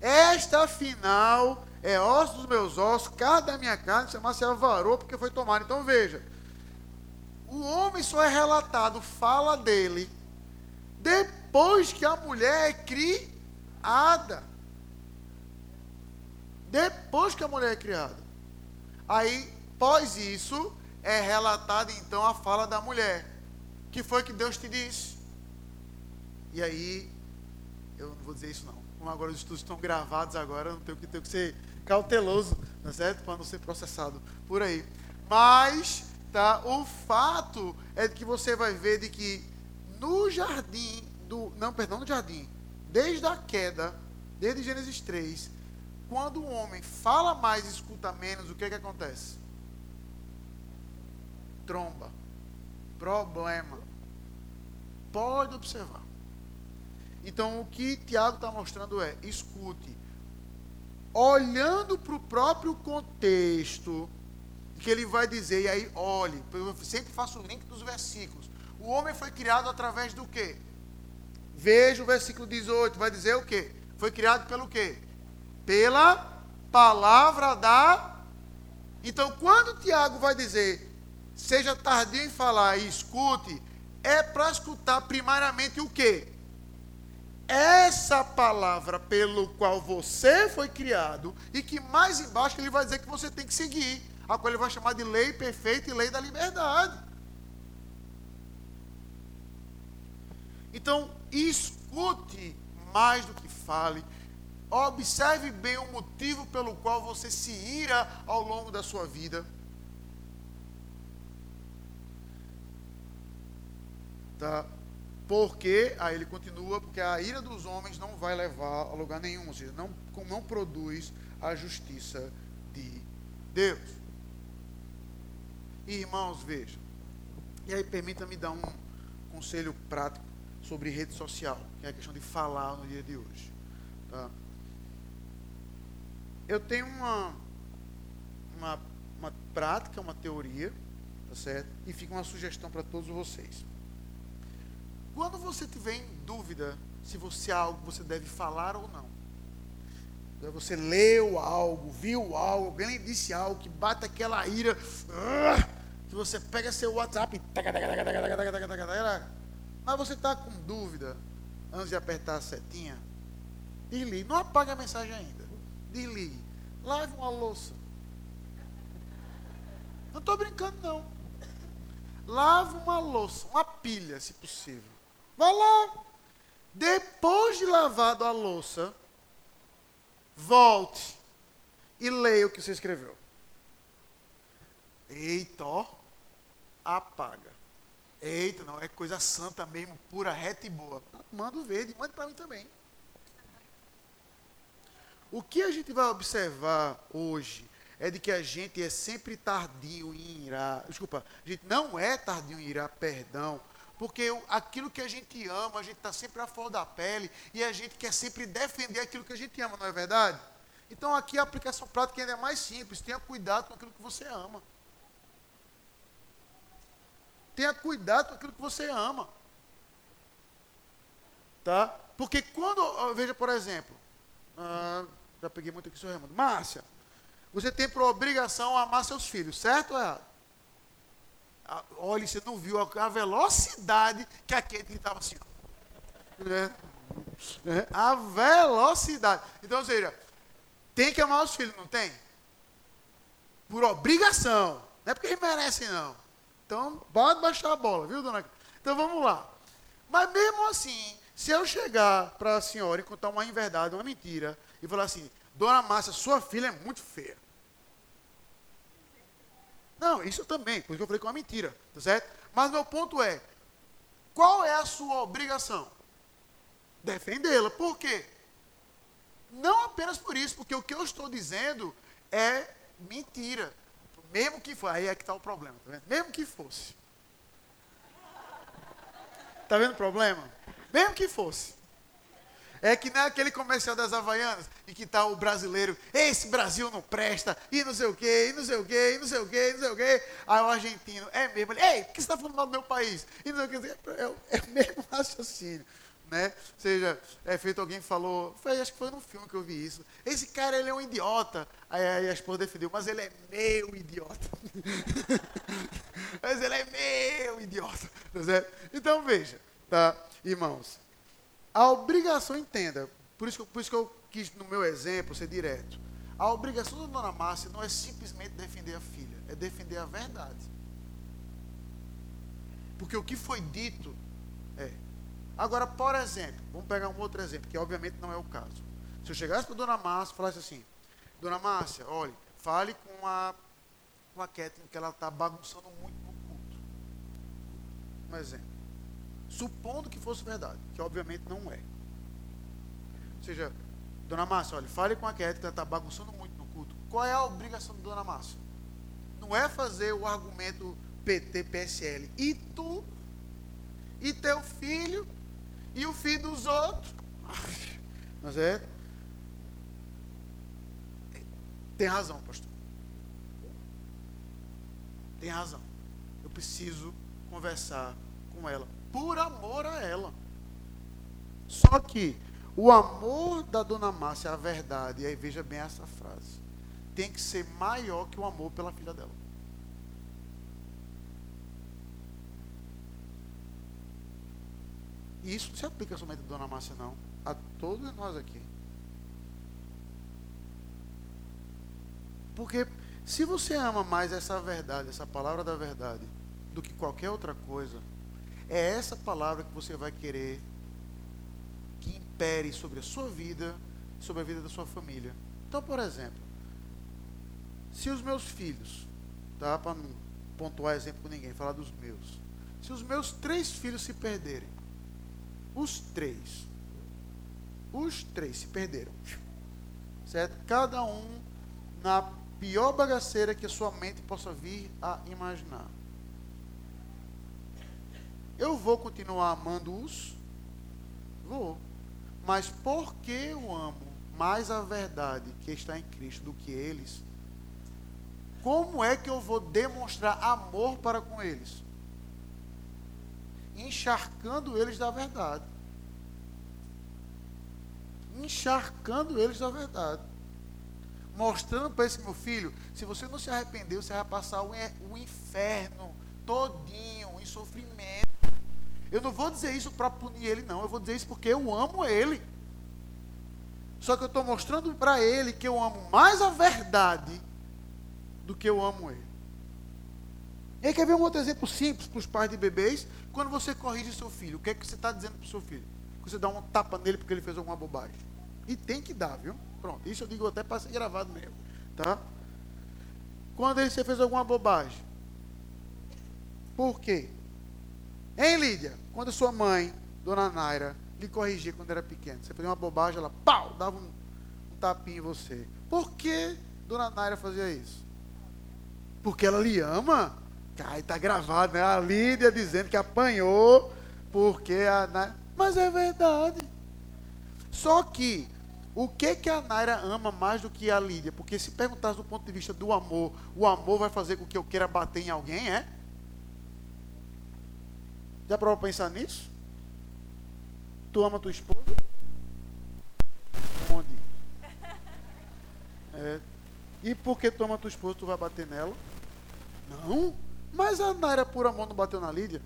Esta, afinal, é osso dos meus ossos, carne da minha carne, chamar-se varou porque foi tomado. Então veja, o homem só é relatado, fala dele, depois que a mulher é criada. Depois que a mulher é criada. Aí, após isso, é relatada então a fala da mulher. Que foi que Deus te disse? E aí, eu não vou dizer isso não. Como agora os estudos estão gravados agora, não tenho que, tenho que ser cauteloso, tá certo? Para não ser processado por aí. Mas, tá, o fato é que você vai ver de que no jardim do, não, perdão, no jardim, desde a queda, desde Gênesis 3, quando o homem fala mais e escuta menos, o que é que acontece? Tromba. Problema. Pode observar. Então, o que Tiago está mostrando é: escute. Olhando para o próprio contexto, que ele vai dizer, e aí, olhe, eu sempre faço o link dos versículos. O homem foi criado através do quê? Veja o versículo 18, vai dizer o quê? Foi criado pelo quê? Pela palavra da. Então, quando Tiago vai dizer, seja tardio em falar e escute, é para escutar primariamente o quê? Essa palavra pelo qual você foi criado e que mais embaixo ele vai dizer que você tem que seguir, a qual ele vai chamar de lei perfeita e lei da liberdade. Então, escute mais do que fale. Observe bem o motivo pelo qual você se ira ao longo da sua vida. Tá? Porque, aí ele continua, porque a ira dos homens não vai levar a lugar nenhum, ou seja, não, não produz a justiça de Deus. Irmãos, vejam. E aí permita-me dar um conselho prático sobre rede social, que é a questão de falar no dia de hoje. Tá? Eu tenho uma, uma, uma prática, uma teoria, tá certo? E fica uma sugestão para todos vocês. Quando você tiver em dúvida se você algo você deve falar ou não, você leu algo, viu algo, alguém disse algo que bate aquela ira, que você pega seu WhatsApp, mas você está com dúvida antes de apertar a setinha? Desligue. Não apague a mensagem ainda. Desligue. Lave uma louça. Não estou brincando, não. Lave uma louça, uma pilha, se possível. Vá lá. Depois de lavado a louça, volte e leia o que você escreveu. Eita, ó, apaga. Eita, não, é coisa santa mesmo, pura, reta e boa. Manda o verde, manda para mim também. O que a gente vai observar hoje é de que a gente é sempre tardio em irá. Desculpa, a gente não é tardio em irá, perdão. Porque aquilo que a gente ama, a gente está sempre a flor da pele e a gente quer sempre defender aquilo que a gente ama, não é verdade? Então aqui a aplicação prática ainda é mais simples. Tenha cuidado com aquilo que você ama. Tenha cuidado com aquilo que você ama. Tá? Porque quando, veja por exemplo, ah, já peguei muito aqui, seu Raimundo. Márcia, você tem por obrigação amar seus filhos, certo ou errado? Olha, você não viu a, velocidade que aquele estava assim. Né? A velocidade. Então, ou seja, tem que amar os filhos, não tem? Por obrigação. Não é porque eles merecem, não. Então, pode baixar a bola, viu, dona? Então vamos lá. Mas mesmo assim, se eu chegar para a senhora e contar uma inverdade, uma mentira, e falar assim, dona Márcia, sua filha é muito feia. Não, isso também, porque eu falei que é uma mentira, tá certo? Mas meu ponto é, qual é a sua obrigação? Defendê-la. Por quê? Não apenas por isso, porque o que eu estou dizendo é mentira. Mesmo que fosse, aí é que está o problema, tá vendo? Mesmo que fosse. Está vendo o problema? Mesmo que fosse. É que nem aquele comercial das Havaianas, em que está o brasileiro, esse Brasil não presta, e não sei o quê, e não sei o quê, e não sei o quê, e não sei o quê. Aí o argentino, é mesmo, ele, ei, por que você está falando mal do meu país? E não sei o quê, é, é o [laughs] mesmo raciocínio. né? Ou seja, é feito alguém falou, foi, acho que foi no filme que eu vi isso. Esse cara ele é um idiota. Aí, aí a esposa defendeu, mas ele é meu idiota. [laughs] mas ele é meu idiota. Tá então veja, tá, irmãos. A obrigação, entenda, por isso, que, por isso que eu quis, no meu exemplo, ser direto. A obrigação da dona Márcia não é simplesmente defender a filha, é defender a verdade. Porque o que foi dito é. Agora, por exemplo, vamos pegar um outro exemplo, que obviamente não é o caso. Se eu chegasse para a dona Márcia e falasse assim, dona Márcia, olhe, fale com a, com a Kathleen que ela está bagunçando muito no culto. Um exemplo. Supondo que fosse verdade, que obviamente não é. Ou seja, dona Márcia, olha, fale com a Kathleen que ela está bagunçando muito no culto. Qual é a obrigação da dona Márcia? Não é fazer o argumento PT, PSL. E tu, e teu filho, e o filho dos outros. [laughs] Mas é. Tem razão, pastor. Tem razão. Eu preciso conversar com ela. Por amor a ela. Só que o amor da dona Márcia, a verdade, e aí veja bem essa frase, tem que ser maior que o amor pela filha dela. E isso não se aplica somente a Dona Márcia, não. A todos nós aqui. Porque se você ama mais essa verdade, essa palavra da verdade, do que qualquer outra coisa, é essa palavra que você vai querer que impere sobre a sua vida, sobre a vida da sua família. Então, por exemplo, se os meus filhos, tá, para não pontuar exemplo com ninguém, falar dos meus, se os meus três filhos se perderem, os três. Os três se perderam. Certo? Cada um na pior bagaceira que a sua mente possa vir a imaginar. Eu vou continuar amando-os? Vou. Mas porque eu amo mais a verdade que está em Cristo do que eles, como é que eu vou demonstrar amor para com eles? encharcando eles da verdade. Encharcando eles da verdade. Mostrando para esse meu filho, se você não se arrependeu, você vai passar o inferno todinho em sofrimento. Eu não vou dizer isso para punir ele, não. Eu vou dizer isso porque eu amo ele. Só que eu estou mostrando para ele que eu amo mais a verdade do que eu amo ele. E aí quer ver um outro exemplo simples para os pais de bebês? Quando você corrige seu filho, o que é que você está dizendo para o seu filho? Você dá um tapa nele porque ele fez alguma bobagem. E tem que dar, viu? Pronto, isso eu digo até para ser gravado mesmo. Tá? Quando ele, fez alguma bobagem. Por quê? Hein, Lídia? Quando sua mãe, dona Naira, lhe corrigia quando era pequena, você fazia uma bobagem, ela pau, dava um, um tapinha em você. Por que dona Naira fazia isso? Porque ela lhe ama? Aí está gravado, né? A Lídia dizendo que apanhou porque a Naira. Mas é verdade. Só que o que que a Naira ama mais do que a Lídia? Porque se perguntasse do ponto de vista do amor, o amor vai fazer com que eu queira bater em alguém, é? Já provou pensar nisso? Tu ama tua esposa? Onde? É. E porque tu ama tua esposa, tu vai bater nela? Não. Mas a Naira por amor não bateu na Lídia.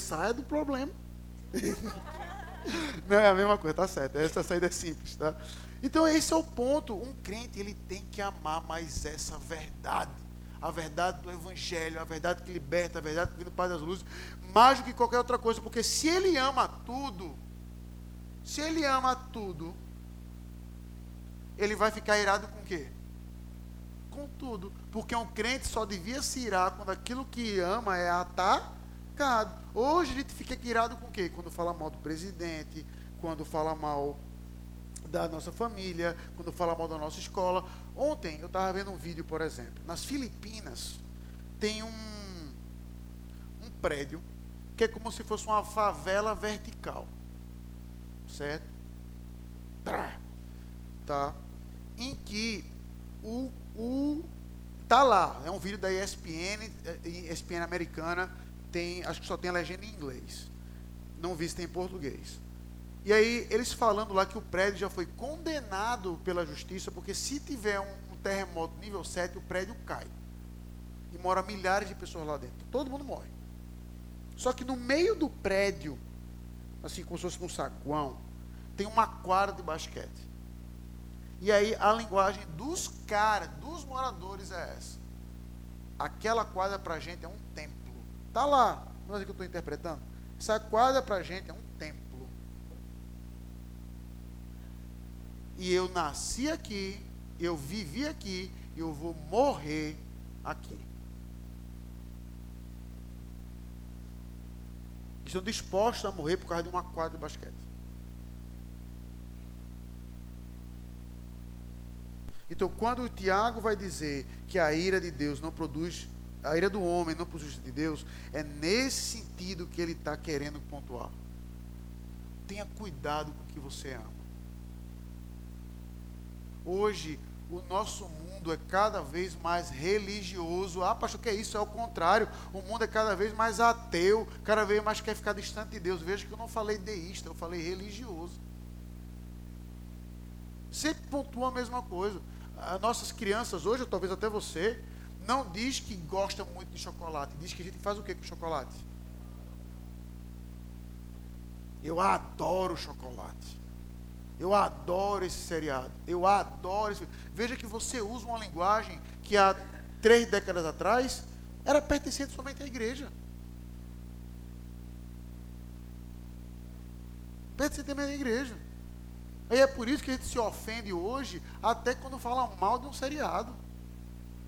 Sai do problema. [laughs] não é a mesma coisa, tá certo. Essa saída é simples, tá? Então esse é o ponto. Um crente ele tem que amar mais essa verdade. A verdade do Evangelho, a verdade que liberta, a verdade que vem do Pai das Luzes, mais do que qualquer outra coisa. Porque se ele ama tudo, se ele ama tudo, ele vai ficar irado com o quê? com tudo. Porque um crente só devia se irar quando aquilo que ama é atacado. Hoje a gente fica irado com o quê? Quando fala mal do presidente, quando fala mal da nossa família, quando fala mal da nossa escola. Ontem eu estava vendo um vídeo, por exemplo. Nas Filipinas tem um, um prédio que é como se fosse uma favela vertical. Certo? Tá? Em que o tá lá, é um vídeo da ESPN, ESPN americana, tem, acho que só tem a legenda em inglês. Não vi se tem em português. E aí, eles falando lá que o prédio já foi condenado pela justiça, porque se tiver um, um terremoto nível 7, o prédio cai. E mora milhares de pessoas lá dentro. Todo mundo morre. Só que no meio do prédio, assim como se fosse num saguão, tem uma quadra de basquete. E aí a linguagem dos caras, dos moradores é essa. Aquela quadra para a gente é um templo. Tá lá, não é que eu estou interpretando? Essa quadra para a gente é um templo. E eu nasci aqui, eu vivi aqui, eu vou morrer aqui. Estão dispostos a morrer por causa de uma quadra de basquete. Então, quando o Tiago vai dizer que a ira de Deus não produz, a ira do homem não produz de Deus, é nesse sentido que ele está querendo pontuar. Tenha cuidado com o que você ama. Hoje, o nosso mundo é cada vez mais religioso. Ah, pastor, que é isso? É o contrário. O mundo é cada vez mais ateu, cada vez mais quer ficar distante de Deus. Veja que eu não falei deísta, eu falei religioso. Sempre pontua a mesma coisa as nossas crianças hoje, ou talvez até você, não diz que gosta muito de chocolate, diz que a gente faz o que com chocolate? Eu adoro chocolate. Eu adoro esse seriado. Eu adoro esse. Veja que você usa uma linguagem que há três décadas atrás era pertencente somente à igreja. Pertencente somente à igreja. E é por isso que a gente se ofende hoje, até quando fala mal de um seriado.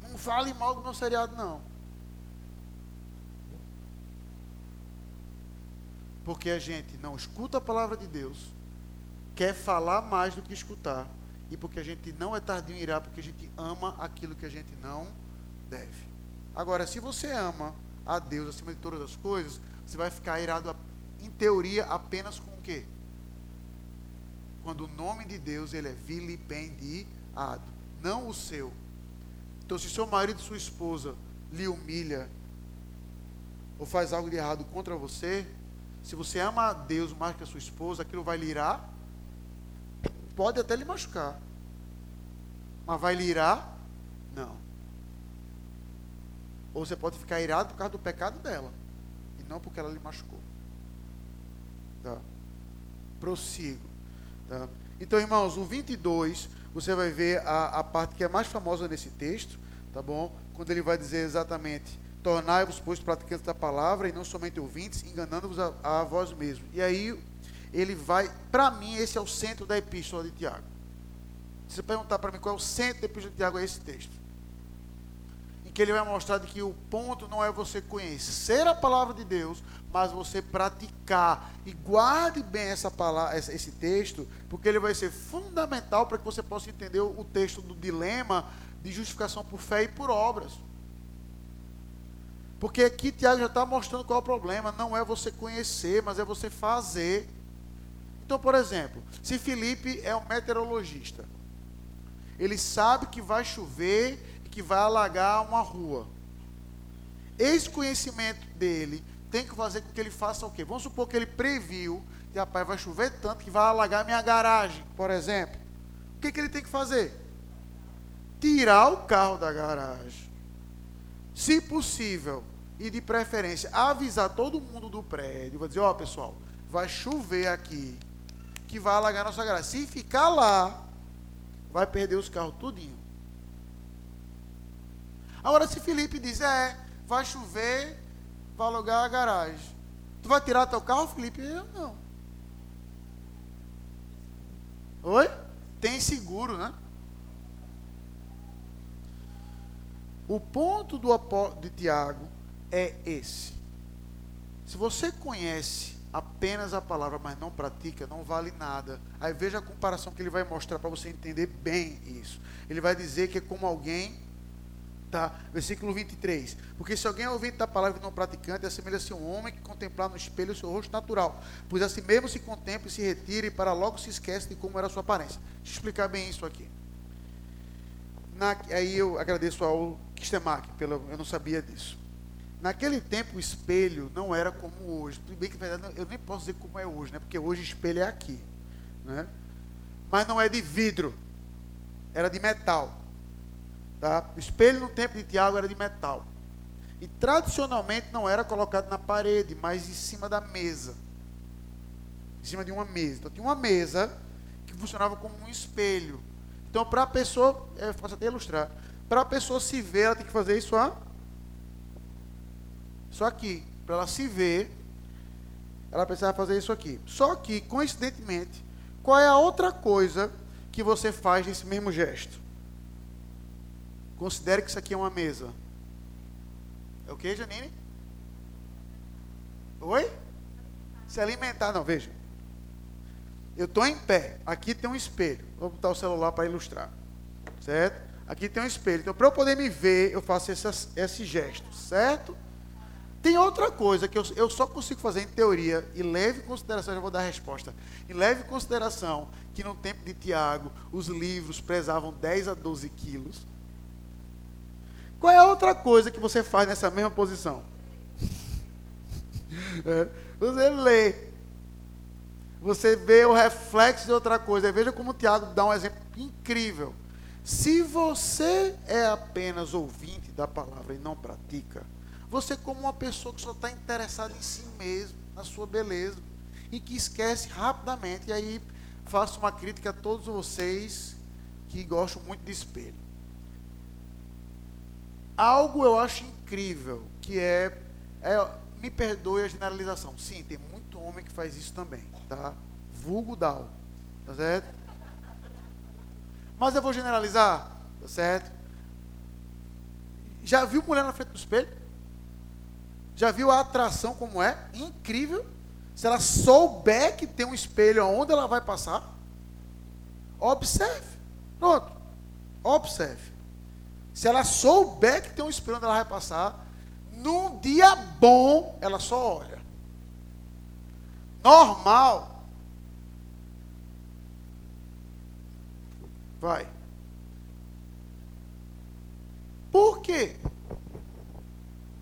Não fale mal do meu seriado, não. Porque a gente não escuta a palavra de Deus, quer falar mais do que escutar, e porque a gente não é tardio em irar, porque a gente ama aquilo que a gente não deve. Agora, se você ama a Deus acima de todas as coisas, você vai ficar irado, em teoria, apenas com o quê? quando o nome de Deus ele é vilipendiado, não o seu. Então, se seu marido e sua esposa lhe humilha ou faz algo de errado contra você, se você ama a Deus mais que a sua esposa, aquilo vai lhe irar, pode até lhe machucar, mas vai lhe irar? Não. Ou você pode ficar irado por causa do pecado dela, e não porque ela lhe machucou. Tá? Prossigo. Tá? Então, irmãos, o 22, você vai ver a, a parte que é mais famosa nesse texto, tá bom? Quando ele vai dizer exatamente: Tornai-vos, pois, praticantes da palavra e não somente ouvintes, enganando-vos a, a vós mesmos. E aí, ele vai, para mim, esse é o centro da epístola de Tiago. Se você perguntar para mim qual é o centro da epístola de Tiago, é esse texto que ele vai mostrar que o ponto não é você conhecer a palavra de Deus, mas você praticar. E guarde bem essa palavra, esse texto, porque ele vai ser fundamental para que você possa entender o texto do dilema de justificação por fé e por obras. Porque aqui Tiago já está mostrando qual é o problema. Não é você conhecer, mas é você fazer. Então, por exemplo, se Felipe é um meteorologista, ele sabe que vai chover que vai alagar uma rua. Esse conhecimento dele tem que fazer com que ele faça o quê? Vamos supor que ele previu que, rapaz, vai chover tanto que vai alagar minha garagem, por exemplo. O que, que ele tem que fazer? Tirar o carro da garagem. Se possível, e de preferência, avisar todo mundo do prédio. Vai dizer, ó oh, pessoal, vai chover aqui, que vai alagar nossa garagem. Se ficar lá, vai perder os carros tudinho. Agora, se Felipe diz, é, vai chover, vai alugar a garagem. Tu vai tirar teu carro, Felipe? Eu não. Oi? Tem seguro, né? O ponto do de Tiago é esse. Se você conhece apenas a palavra, mas não pratica, não vale nada. Aí veja a comparação que ele vai mostrar para você entender bem isso. Ele vai dizer que é como alguém Tá? Versículo 23. Porque se alguém ouvir da palavra e não praticante, assemelha-se a um homem que contemplar no espelho o seu rosto natural. Pois assim mesmo se contempla e se retira e para logo se esquece de como era a sua aparência. Deixa eu explicar bem isso aqui. Na, aí eu agradeço ao Kistemac, pelo, eu não sabia disso. Naquele tempo o espelho não era como hoje. Tudo bem que eu nem posso dizer como é hoje, né? Porque hoje o espelho é aqui, né? Mas não é de vidro, era de metal. Tá? O espelho no tempo de Tiago era de metal. E tradicionalmente não era colocado na parede, mas em cima da mesa. Em cima de uma mesa. Então tinha uma mesa que funcionava como um espelho. Então para a pessoa, é fácil até ilustrar, para a pessoa se ver, ela tem que fazer isso ó, isso aqui. Para ela se ver, ela precisava fazer isso aqui. Só que, coincidentemente, qual é a outra coisa que você faz nesse mesmo gesto? Considere que isso aqui é uma mesa. É o que, Janine? Oi? Se alimentar, não, veja. Eu estou em pé. Aqui tem um espelho. Vou botar o celular para ilustrar. Certo? Aqui tem um espelho. Então, para eu poder me ver, eu faço esse, esse gesto. Certo? Tem outra coisa que eu, eu só consigo fazer em teoria, e leve em consideração, já vou dar a resposta. E leve em consideração que no tempo de Tiago, os livros pesavam 10 a 12 quilos. Qual é a outra coisa que você faz nessa mesma posição? [laughs] É, você lê. Você vê o reflexo de outra coisa. Veja como o Tiago dá um exemplo incrível. Se você é apenas ouvinte da palavra e não pratica, você como uma pessoa que só está interessada em si mesmo, na sua beleza, e que esquece rapidamente. E aí faço uma crítica a todos vocês que gostam muito de espelho algo eu acho incrível, que é, é, me perdoe a generalização. Sim, tem muito homem que faz isso também, tá? Vulgo Dal, tá certo? Mas eu vou generalizar, tá certo? Já viu mulher na frente do espelho? Já viu a atração como é? Incrível. Se ela souber que tem um espelho aonde ela vai passar, observe. Pronto. Observe. Se ela souber que tem um espelho onde ela vai passar, num dia bom, ela só olha. Normal. Vai. Por quê?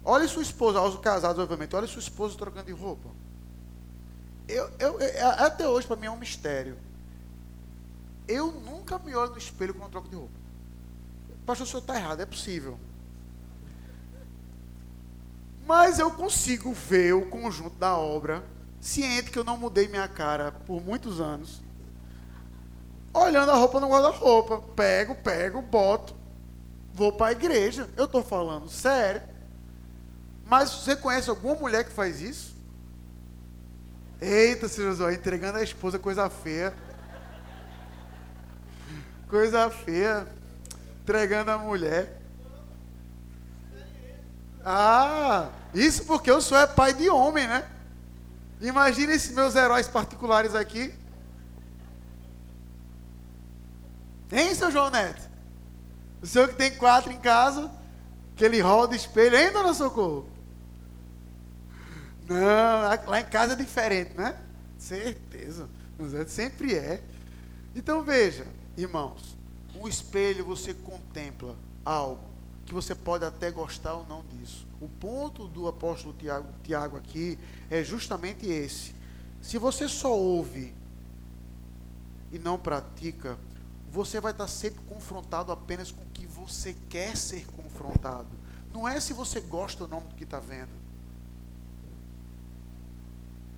Olha sua esposa, aos casados, obviamente, olha sua esposa trocando de roupa. Eu, eu, eu até hoje, para mim, é um mistério. Eu nunca me olho no espelho quando troco de roupa. Pastor, o senhor está errado, é possível. Mas eu consigo ver o conjunto da obra, ciente que eu não mudei minha cara por muitos anos. Olhando a roupa no guarda-roupa. Pego, pego, boto. Vou para a igreja. Eu estou falando sério. Mas você conhece alguma mulher que faz isso? Eita, senhor Zóio, entregando a esposa coisa feia. Coisa feia entregando a mulher. Ah, isso porque eu sou é pai de homem, né? Imagina esses meus heróis particulares aqui. Hein, seu João Neto? O senhor que tem quatro em casa, que ele roda espelho, hein, dona Socorro? Não, lá em casa é diferente, né? Certeza. Sempre é. Então veja, irmãos, o espelho você contempla algo que você pode até gostar ou não disso. O ponto do apóstolo Tiago, Tiago aqui é justamente esse. Se você só ouve e não pratica, você vai estar sempre confrontado apenas com o que você quer ser confrontado. Não é se você gosta ou não do que está vendo.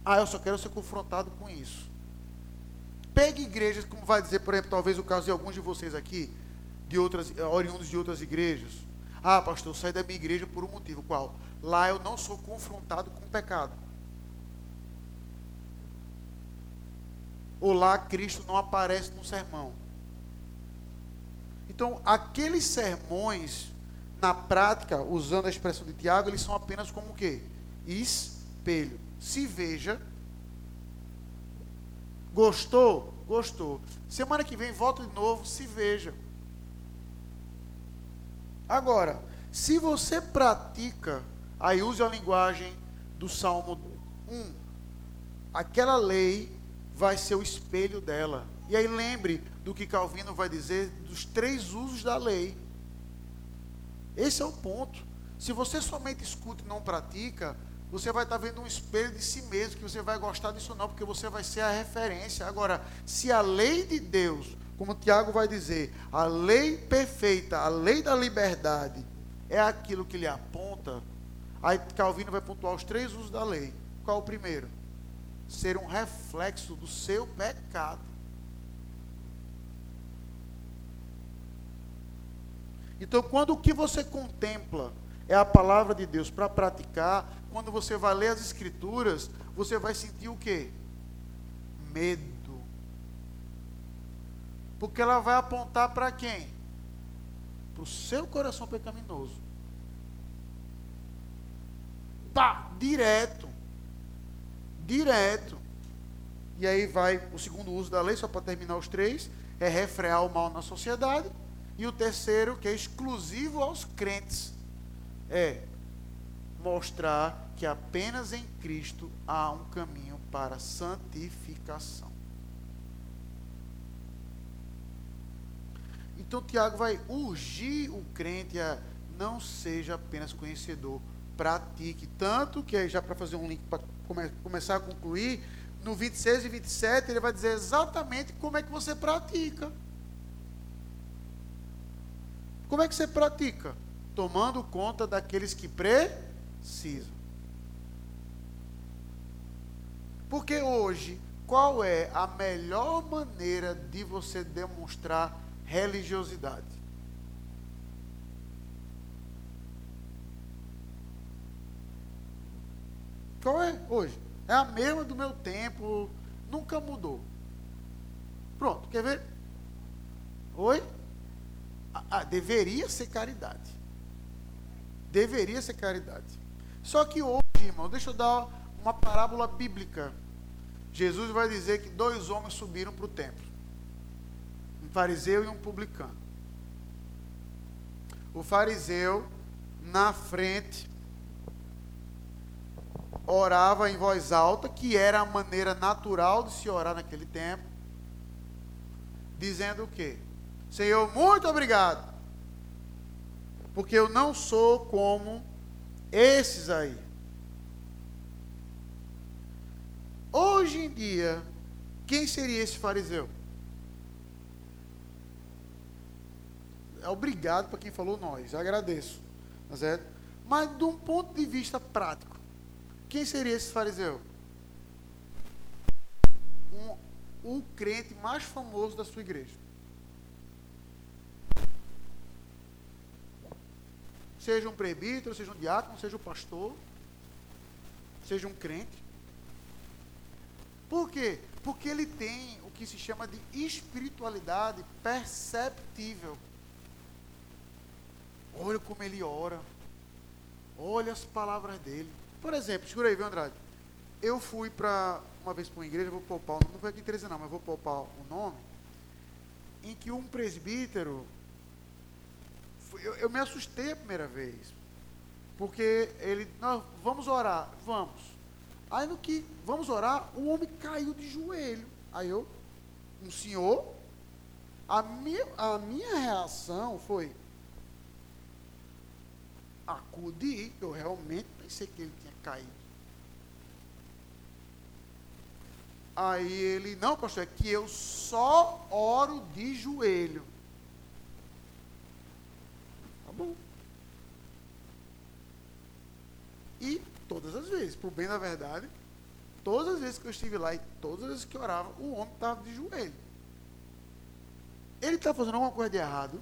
Ah, eu só quero ser confrontado com isso. Pegue igrejas, como vai dizer, por exemplo, talvez o caso de alguns de vocês aqui, de outras, eh, oriundos de outras igrejas. Ah, pastor, eu saí da minha igreja por um motivo. Qual? Lá eu não sou confrontado com pecado. Ou lá Cristo não aparece no sermão. Então, aqueles sermões, na prática, usando a expressão de Tiago, eles são apenas como o quê? Espelho. Se veja Gostou? Gostou. Semana que vem volta de novo, se veja. Agora, se você pratica, aí use a linguagem do Salmo 1. Aquela lei vai ser o espelho dela. E aí lembre do que Calvino vai dizer dos três usos da lei. Esse é o ponto. Se você somente escuta e não pratica, você vai estar vendo um espelho de si mesmo, que você vai gostar disso não, porque você vai ser a referência. Agora, se a lei de Deus, como Tiago vai dizer, a lei perfeita, a lei da liberdade, é aquilo que lhe aponta, aí Calvino vai pontuar os três usos da lei. Qual o primeiro? Ser um reflexo do seu pecado. Então, quando o que você contempla é a palavra de Deus para praticar, quando você vai ler as escrituras, você vai sentir o quê? Medo. Porque ela vai apontar para quem? Para o seu coração pecaminoso. Pá, direto. Direto. E aí vai o segundo uso da lei, só para terminar os três, é refrear o mal na sociedade. E o terceiro, que é exclusivo aos crentes, é mostrar que apenas em Cristo há um caminho para santificação. Então Tiago vai urgir o crente a não seja apenas conhecedor, pratique. Tanto que, já para fazer um link para come, começar a concluir, no 26 e 27 ele vai dizer exatamente como é que você pratica. Como é que você pratica? Tomando conta daqueles que precisam. Porque hoje, qual é a melhor maneira de você demonstrar religiosidade? Qual é hoje? É a mesma do meu tempo, nunca mudou. Pronto, quer ver? Oi? Ah, deveria ser caridade. Deveria ser caridade. Só que hoje, irmão, deixa eu dar uma parábola bíblica. Jesus vai dizer que dois homens subiram para o templo: um fariseu e um publicano. O fariseu, na frente, orava em voz alta, que era a maneira natural de se orar naquele tempo, dizendo o quê? Senhor, muito obrigado. Porque eu não sou como esses aí. Hoje em dia, quem seria esse fariseu? É obrigado para quem falou nós, agradeço. Tá certo? Mas de um ponto de vista prático, quem seria esse fariseu? Um, o crente mais famoso da sua igreja. Seja um presbítero, seja um diácono, seja um pastor, seja um crente. Por quê? Porque ele tem o que se chama de espiritualidade perceptível. Olha como ele ora. Olha as palavras dele. Por exemplo, segura aí, viu, Andrade? Eu fui para uma vez para uma igreja, vou poupar não foi aqui em Teresa não, mas vou poupar o nome, em que um presbítero eu, eu me assustei a primeira vez. Porque ele, nós vamos orar, vamos. Aí no que vamos orar, o homem caiu de joelho. Aí eu, um senhor, a minha, a minha reação foi acudir, eu realmente pensei que ele tinha caído. Aí ele, não, pastor, é que eu só oro de joelho bom. E todas as vezes, por bem da verdade, todas as vezes que eu estive lá e todas as vezes que eu orava, o homem estava de joelho. Ele está fazendo alguma coisa de errado?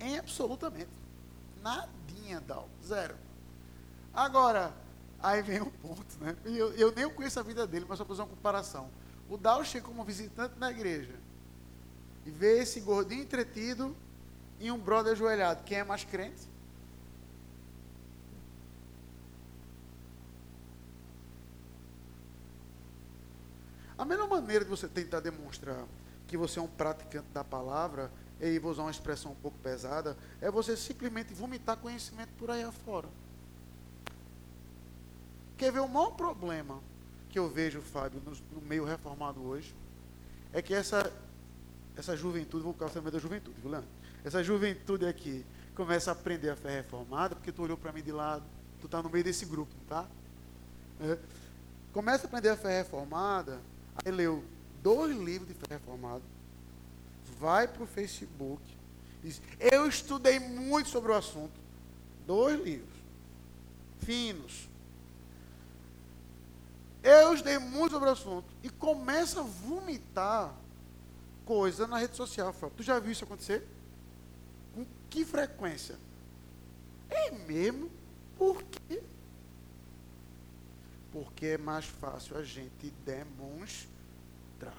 Em absolutamente. Nadinha, Dal. Zero. Agora, aí vem um ponto, né? Eu, eu nem conheço a vida dele, mas só para fazer uma comparação. O Dal chega como visitante na igreja e vê esse gordinho entretido e um brother ajoelhado. Quem é mais crente? A melhor maneira de você tentar demonstrar que você é um praticante da palavra, e vou usar uma expressão um pouco pesada, é você simplesmente vomitar conhecimento por aí afora. Quer ver o maior problema que eu vejo, Fábio, no, no meio reformado hoje? É que essa, essa juventude, vou colocar também da juventude, viu, Leandro? essa juventude aqui, começa a aprender a fé reformada, porque tu olhou para mim de lado, tu está no meio desse grupo, tá? É. Começa a aprender a fé reformada, aí leu dois livros de fé reformada, vai para o Facebook, diz, eu estudei muito sobre o assunto, dois livros, finos. Eu estudei muito sobre o assunto e começa a vomitar coisa na rede social. Tu já viu isso acontecer? Com que frequência? É mesmo? Por quê? Porque é mais fácil a gente demonstrar.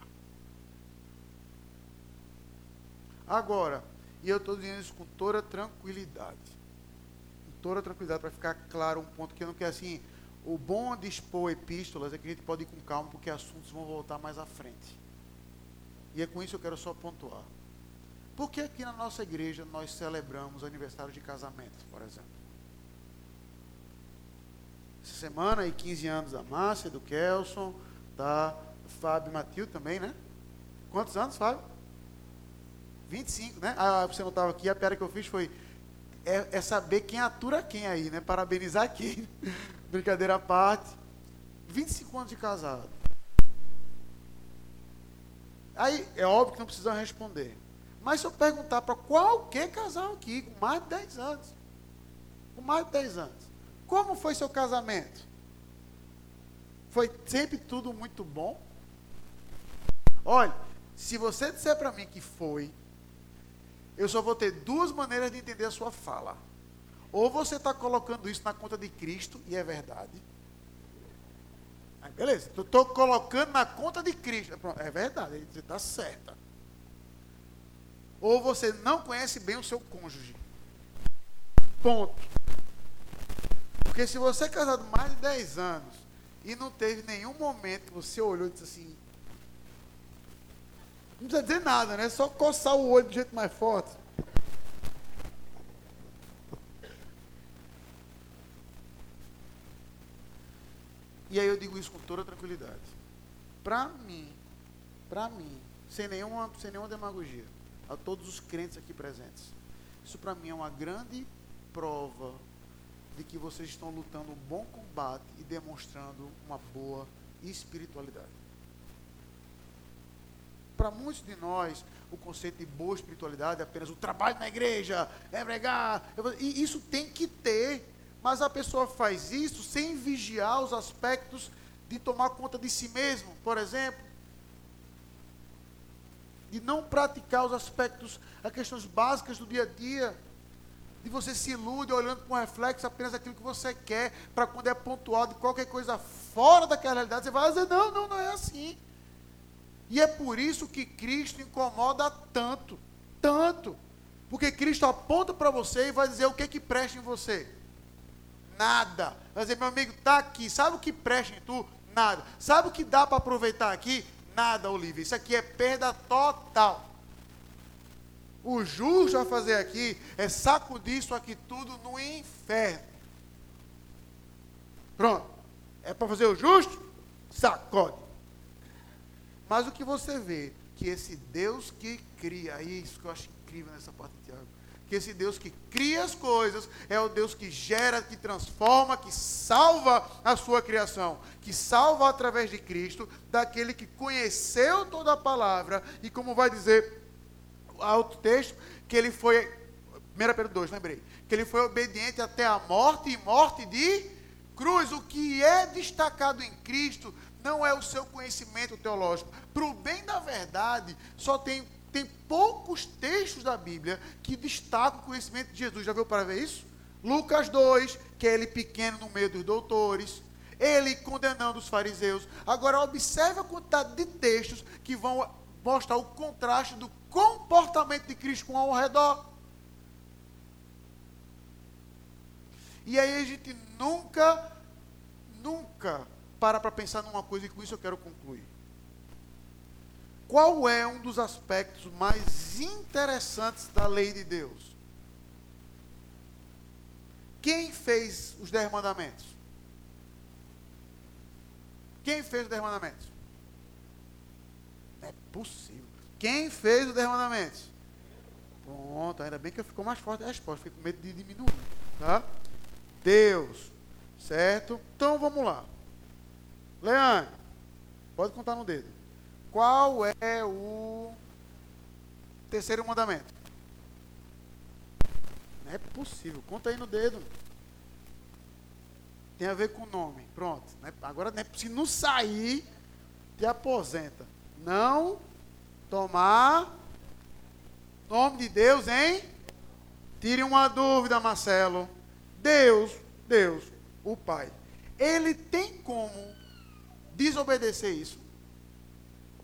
Agora, e eu estou dizendo isso com toda tranquilidade. Com toda tranquilidade, para ficar claro um ponto que eu não quero assim. O bom de expor epístolas é que a gente pode ir com calma, porque assuntos vão voltar mais à frente. E é com isso que eu quero só pontuar. Por que aqui na nossa igreja nós celebramos aniversário de casamento, por exemplo? Essa semana aí 15 anos da Márcia, do Kelson, da Fábio Matilde também, né? Quantos anos, Fábio? 25, né? Ah, você não estava aqui, a piada que eu fiz foi é, é, saber quem atura quem aí, né? Parabenizar quem. [laughs] Brincadeira à parte. 25 anos de casado. Aí é óbvio que não precisam responder. Mas se eu perguntar para qualquer casal aqui, com mais de 10 anos, com mais de 10 anos, como foi seu casamento? Foi sempre tudo muito bom? Olha, se você disser para mim que foi, eu só vou ter duas maneiras de entender a sua fala. Ou você está colocando isso na conta de Cristo, e é verdade, beleza, eu estou colocando na conta de Cristo. É verdade, você está certa. Ou você não conhece bem o seu cônjuge. Ponto. Porque se você é casado mais de 10 anos e não teve nenhum momento que você olhou e disse assim. Não precisa dizer nada, né? Só coçar o olho do jeito mais forte. E aí eu digo isso com toda tranquilidade. Para mim, para mim, sem nenhuma, sem nenhuma demagogia, a todos os crentes aqui presentes, isso para mim é uma grande prova de que vocês estão lutando um bom combate e demonstrando uma boa espiritualidade. Para muitos de nós, o conceito de boa espiritualidade é apenas o trabalho na igreja, é pregar, e isso tem que ter mas a pessoa faz isso sem vigiar os aspectos de tomar conta de si mesmo, por exemplo. De não praticar os aspectos, as questões básicas do dia a dia. De você se ilude olhando com reflexo apenas aquilo que você quer, para quando é pontuado qualquer coisa fora daquela realidade, você vai dizer, não, não, não é assim. E é por isso que Cristo incomoda tanto, tanto. Porque Cristo aponta para você e vai dizer o que que presta em você Nada. Vai dizer, meu amigo, está aqui. Sabe o que presta em tu? Nada. Sabe o que dá para aproveitar aqui? Nada, Olivia. Isso aqui é perda total. O justo a fazer aqui é sacudir isso aqui tudo no inferno. Pronto. É para fazer o justo? Sacode. Mas o que você vê, que esse Deus que cria, isso que eu acho incrível nessa parte de Tiago, que esse Deus que cria as coisas é o Deus que gera, que transforma, que salva a sua criação, que salva através de Cristo, daquele que conheceu toda a palavra e como vai dizer o texto, que ele foi 1 Pedro 2, lembrei, que ele foi obediente até a morte e morte de cruz. O que é destacado em Cristo não é o seu conhecimento teológico. Para o bem da verdade, só tem tem poucos textos da Bíblia que destacam o conhecimento de Jesus. Já viu para ver isso? Lucas 2, que é ele pequeno no meio dos doutores, ele condenando os fariseus. Agora, observe a quantidade de textos que vão mostrar o contraste do comportamento de Cristo com ao redor. E aí a gente nunca, nunca para para pensar numa coisa e com isso eu quero concluir. Qual é um dos aspectos mais interessantes da lei de Deus? Quem fez os dez mandamentos? Quem fez os dez mandamentos? Não é possível. Quem fez os dez mandamentos? Pronto, ainda bem que ficou mais forte a resposta. Fiquei com medo de diminuir. Tá? Deus. Certo? Então vamos lá. Leandro, pode contar no dedo. Qual é o terceiro mandamento? Não é possível. Conta aí no dedo. Tem a ver com o nome. Pronto. Né? Agora, né, se não sair, te aposenta. Não tomar nome de Deus, hein? Tire uma dúvida, Marcelo. Deus, Deus, o Pai. Ele tem como desobedecer isso?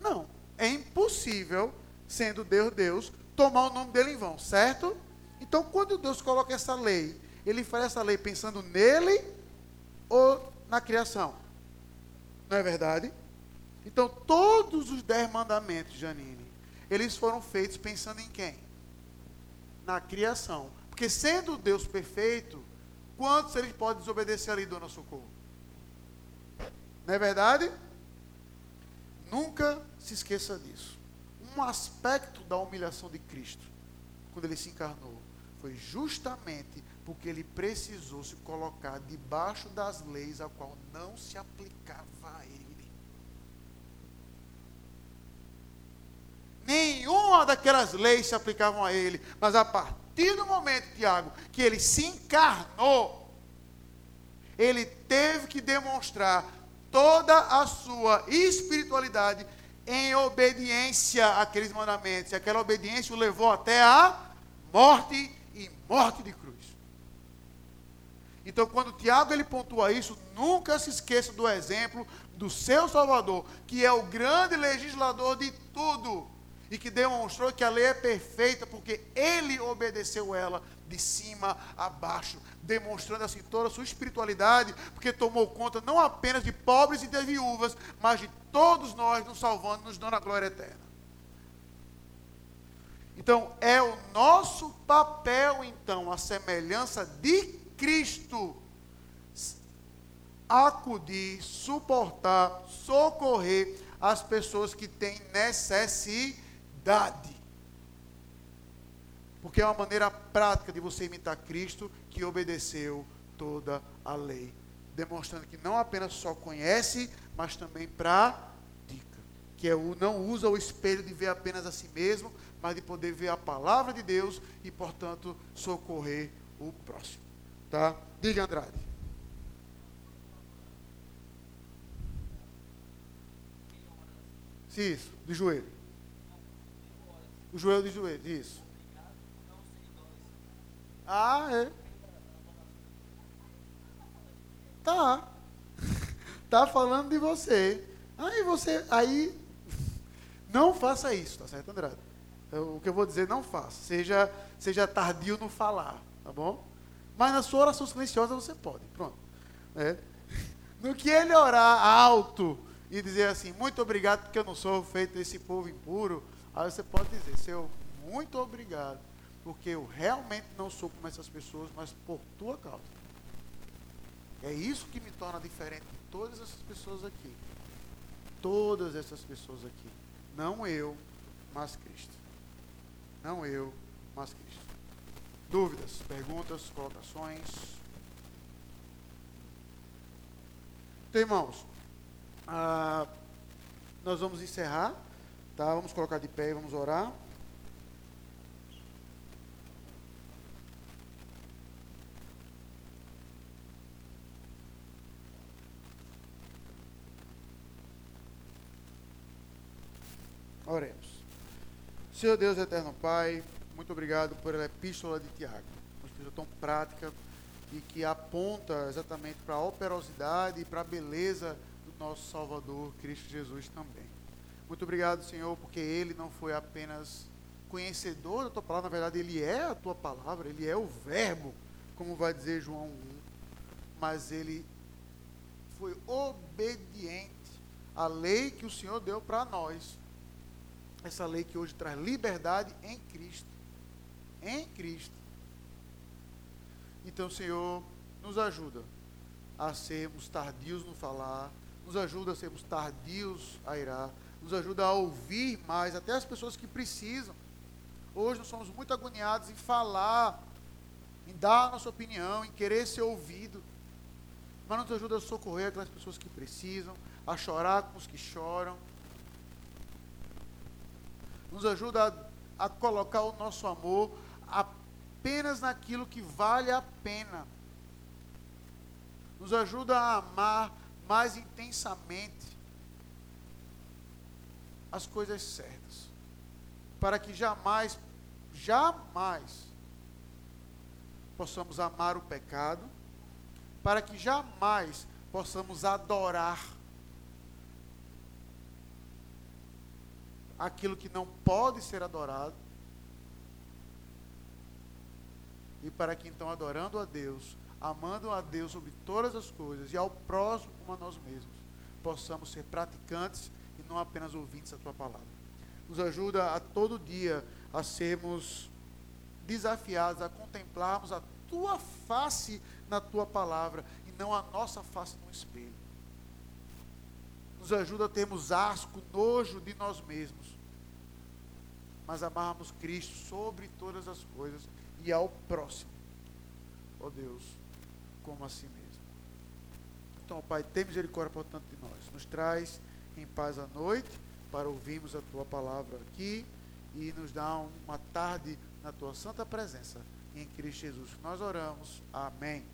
Não. É impossível, sendo Deus, Deus, tomar o nome dele em vão, certo? Então, quando Deus coloca essa lei, ele faz essa lei pensando nele ou na criação. Não é verdade? Então, todos os dez mandamentos, Janine, eles foram feitos pensando em quem? Na criação. Porque sendo Deus perfeito, quantos ele pode desobedecer ali, dona Socorro? Não é verdade? Nunca se esqueça disso. Um aspecto da humilhação de Cristo, quando ele se encarnou, foi justamente porque ele precisou se colocar debaixo das leis a qual não se aplicava a ele. Nenhuma daquelas leis se aplicavam a ele, mas a partir do momento, Tiago, que ele se encarnou, ele teve que demonstrar toda a sua espiritualidade em obediência àqueles mandamentos. E aquela obediência o levou até a morte e morte de cruz. Então, quando Tiago ele pontua isso, nunca se esqueça do exemplo do seu Salvador, que é o grande legislador de tudo e que demonstrou que a lei é perfeita porque ele obedeceu ela de cima a baixo, demonstrando assim toda a sua espiritualidade, porque tomou conta não apenas de pobres e de viúvas, mas de todos nós, nos salvando, nos dando a glória eterna. Então, é o nosso papel, então, a semelhança de Cristo acudir, suportar, socorrer as pessoas que têm necessidade. Porque é uma maneira prática de você imitar Cristo que obedeceu toda a lei, demonstrando que não apenas só conhece, mas também pratica, que é o não usa o espelho de ver apenas a si mesmo, mas de poder ver a palavra de Deus e, portanto, socorrer o próximo. Tá? Diga, Andrade. Isso, de joelho. O joelho de joelho, isso. Ah, é. Tá. [laughs] Tá falando de você. Aí você, aí [laughs] não faça isso, tá certo, Andrade? O que eu vou dizer, não faça. Seja, seja tardio no falar, tá bom? Mas na sua oração silenciosa você pode. Pronto. É. [laughs] No que ele orar alto e dizer assim, muito obrigado porque eu não sou feito desse povo impuro, aí você pode dizer, Senhor, muito obrigado, porque eu realmente não sou como essas pessoas, mas por tua causa. É isso que me torna diferente de todas essas pessoas aqui. Todas essas pessoas aqui. Não eu, mas Cristo. Não eu, mas Cristo. Dúvidas, perguntas, colocações? Então, irmãos, ah, nós vamos encerrar, tá? Vamos colocar de pé e vamos orar. Oremos. Senhor Deus eterno Pai, muito obrigado por a epístola de Tiago. Uma epístola tão prática e que aponta exatamente para a operosidade e para a beleza do nosso Salvador, Cristo Jesus também. Muito obrigado, Senhor, porque Ele não foi apenas conhecedor da tua palavra, na verdade, Ele é a tua palavra, Ele é o Verbo, como vai dizer João 1, mas Ele foi obediente à lei que o Senhor deu para nós. Essa lei que hoje traz liberdade em Cristo em Cristo. Então, Senhor, nos ajuda a sermos tardios no falar, nos ajuda a sermos tardios a irar, nos ajuda a ouvir mais, até as pessoas que precisam Hoje nós somos muito agoniados em falar, em dar a nossa opinião, em querer ser ouvido. Mas nos ajuda a socorrer aquelas pessoas que precisam, a chorar com os que choram. Nos ajuda a, a colocar o nosso amor apenas naquilo que vale a pena. Nos ajuda a amar mais intensamente as coisas certas. Para que jamais, jamais possamos amar o pecado, para que jamais possamos adorar aquilo que não pode ser adorado, e para que então, adorando a Deus, amando a Deus sobre todas as coisas e ao próximo como a nós mesmos, possamos ser praticantes não apenas ouvintes da tua palavra. Nos ajuda a todo dia a sermos desafiados a contemplarmos a tua face na tua palavra e não a nossa face no espelho. Nos ajuda a termos asco, nojo de nós mesmos, mas amarmos Cristo sobre todas as coisas e ao próximo. Ó Deus, como a si mesmo. Então, Pai, tem misericórdia, portanto, de nós. Nos traz em paz à noite para ouvirmos a tua palavra aqui e nos dá uma tarde na tua santa presença. Em Cristo Jesus nós oramos. Amém.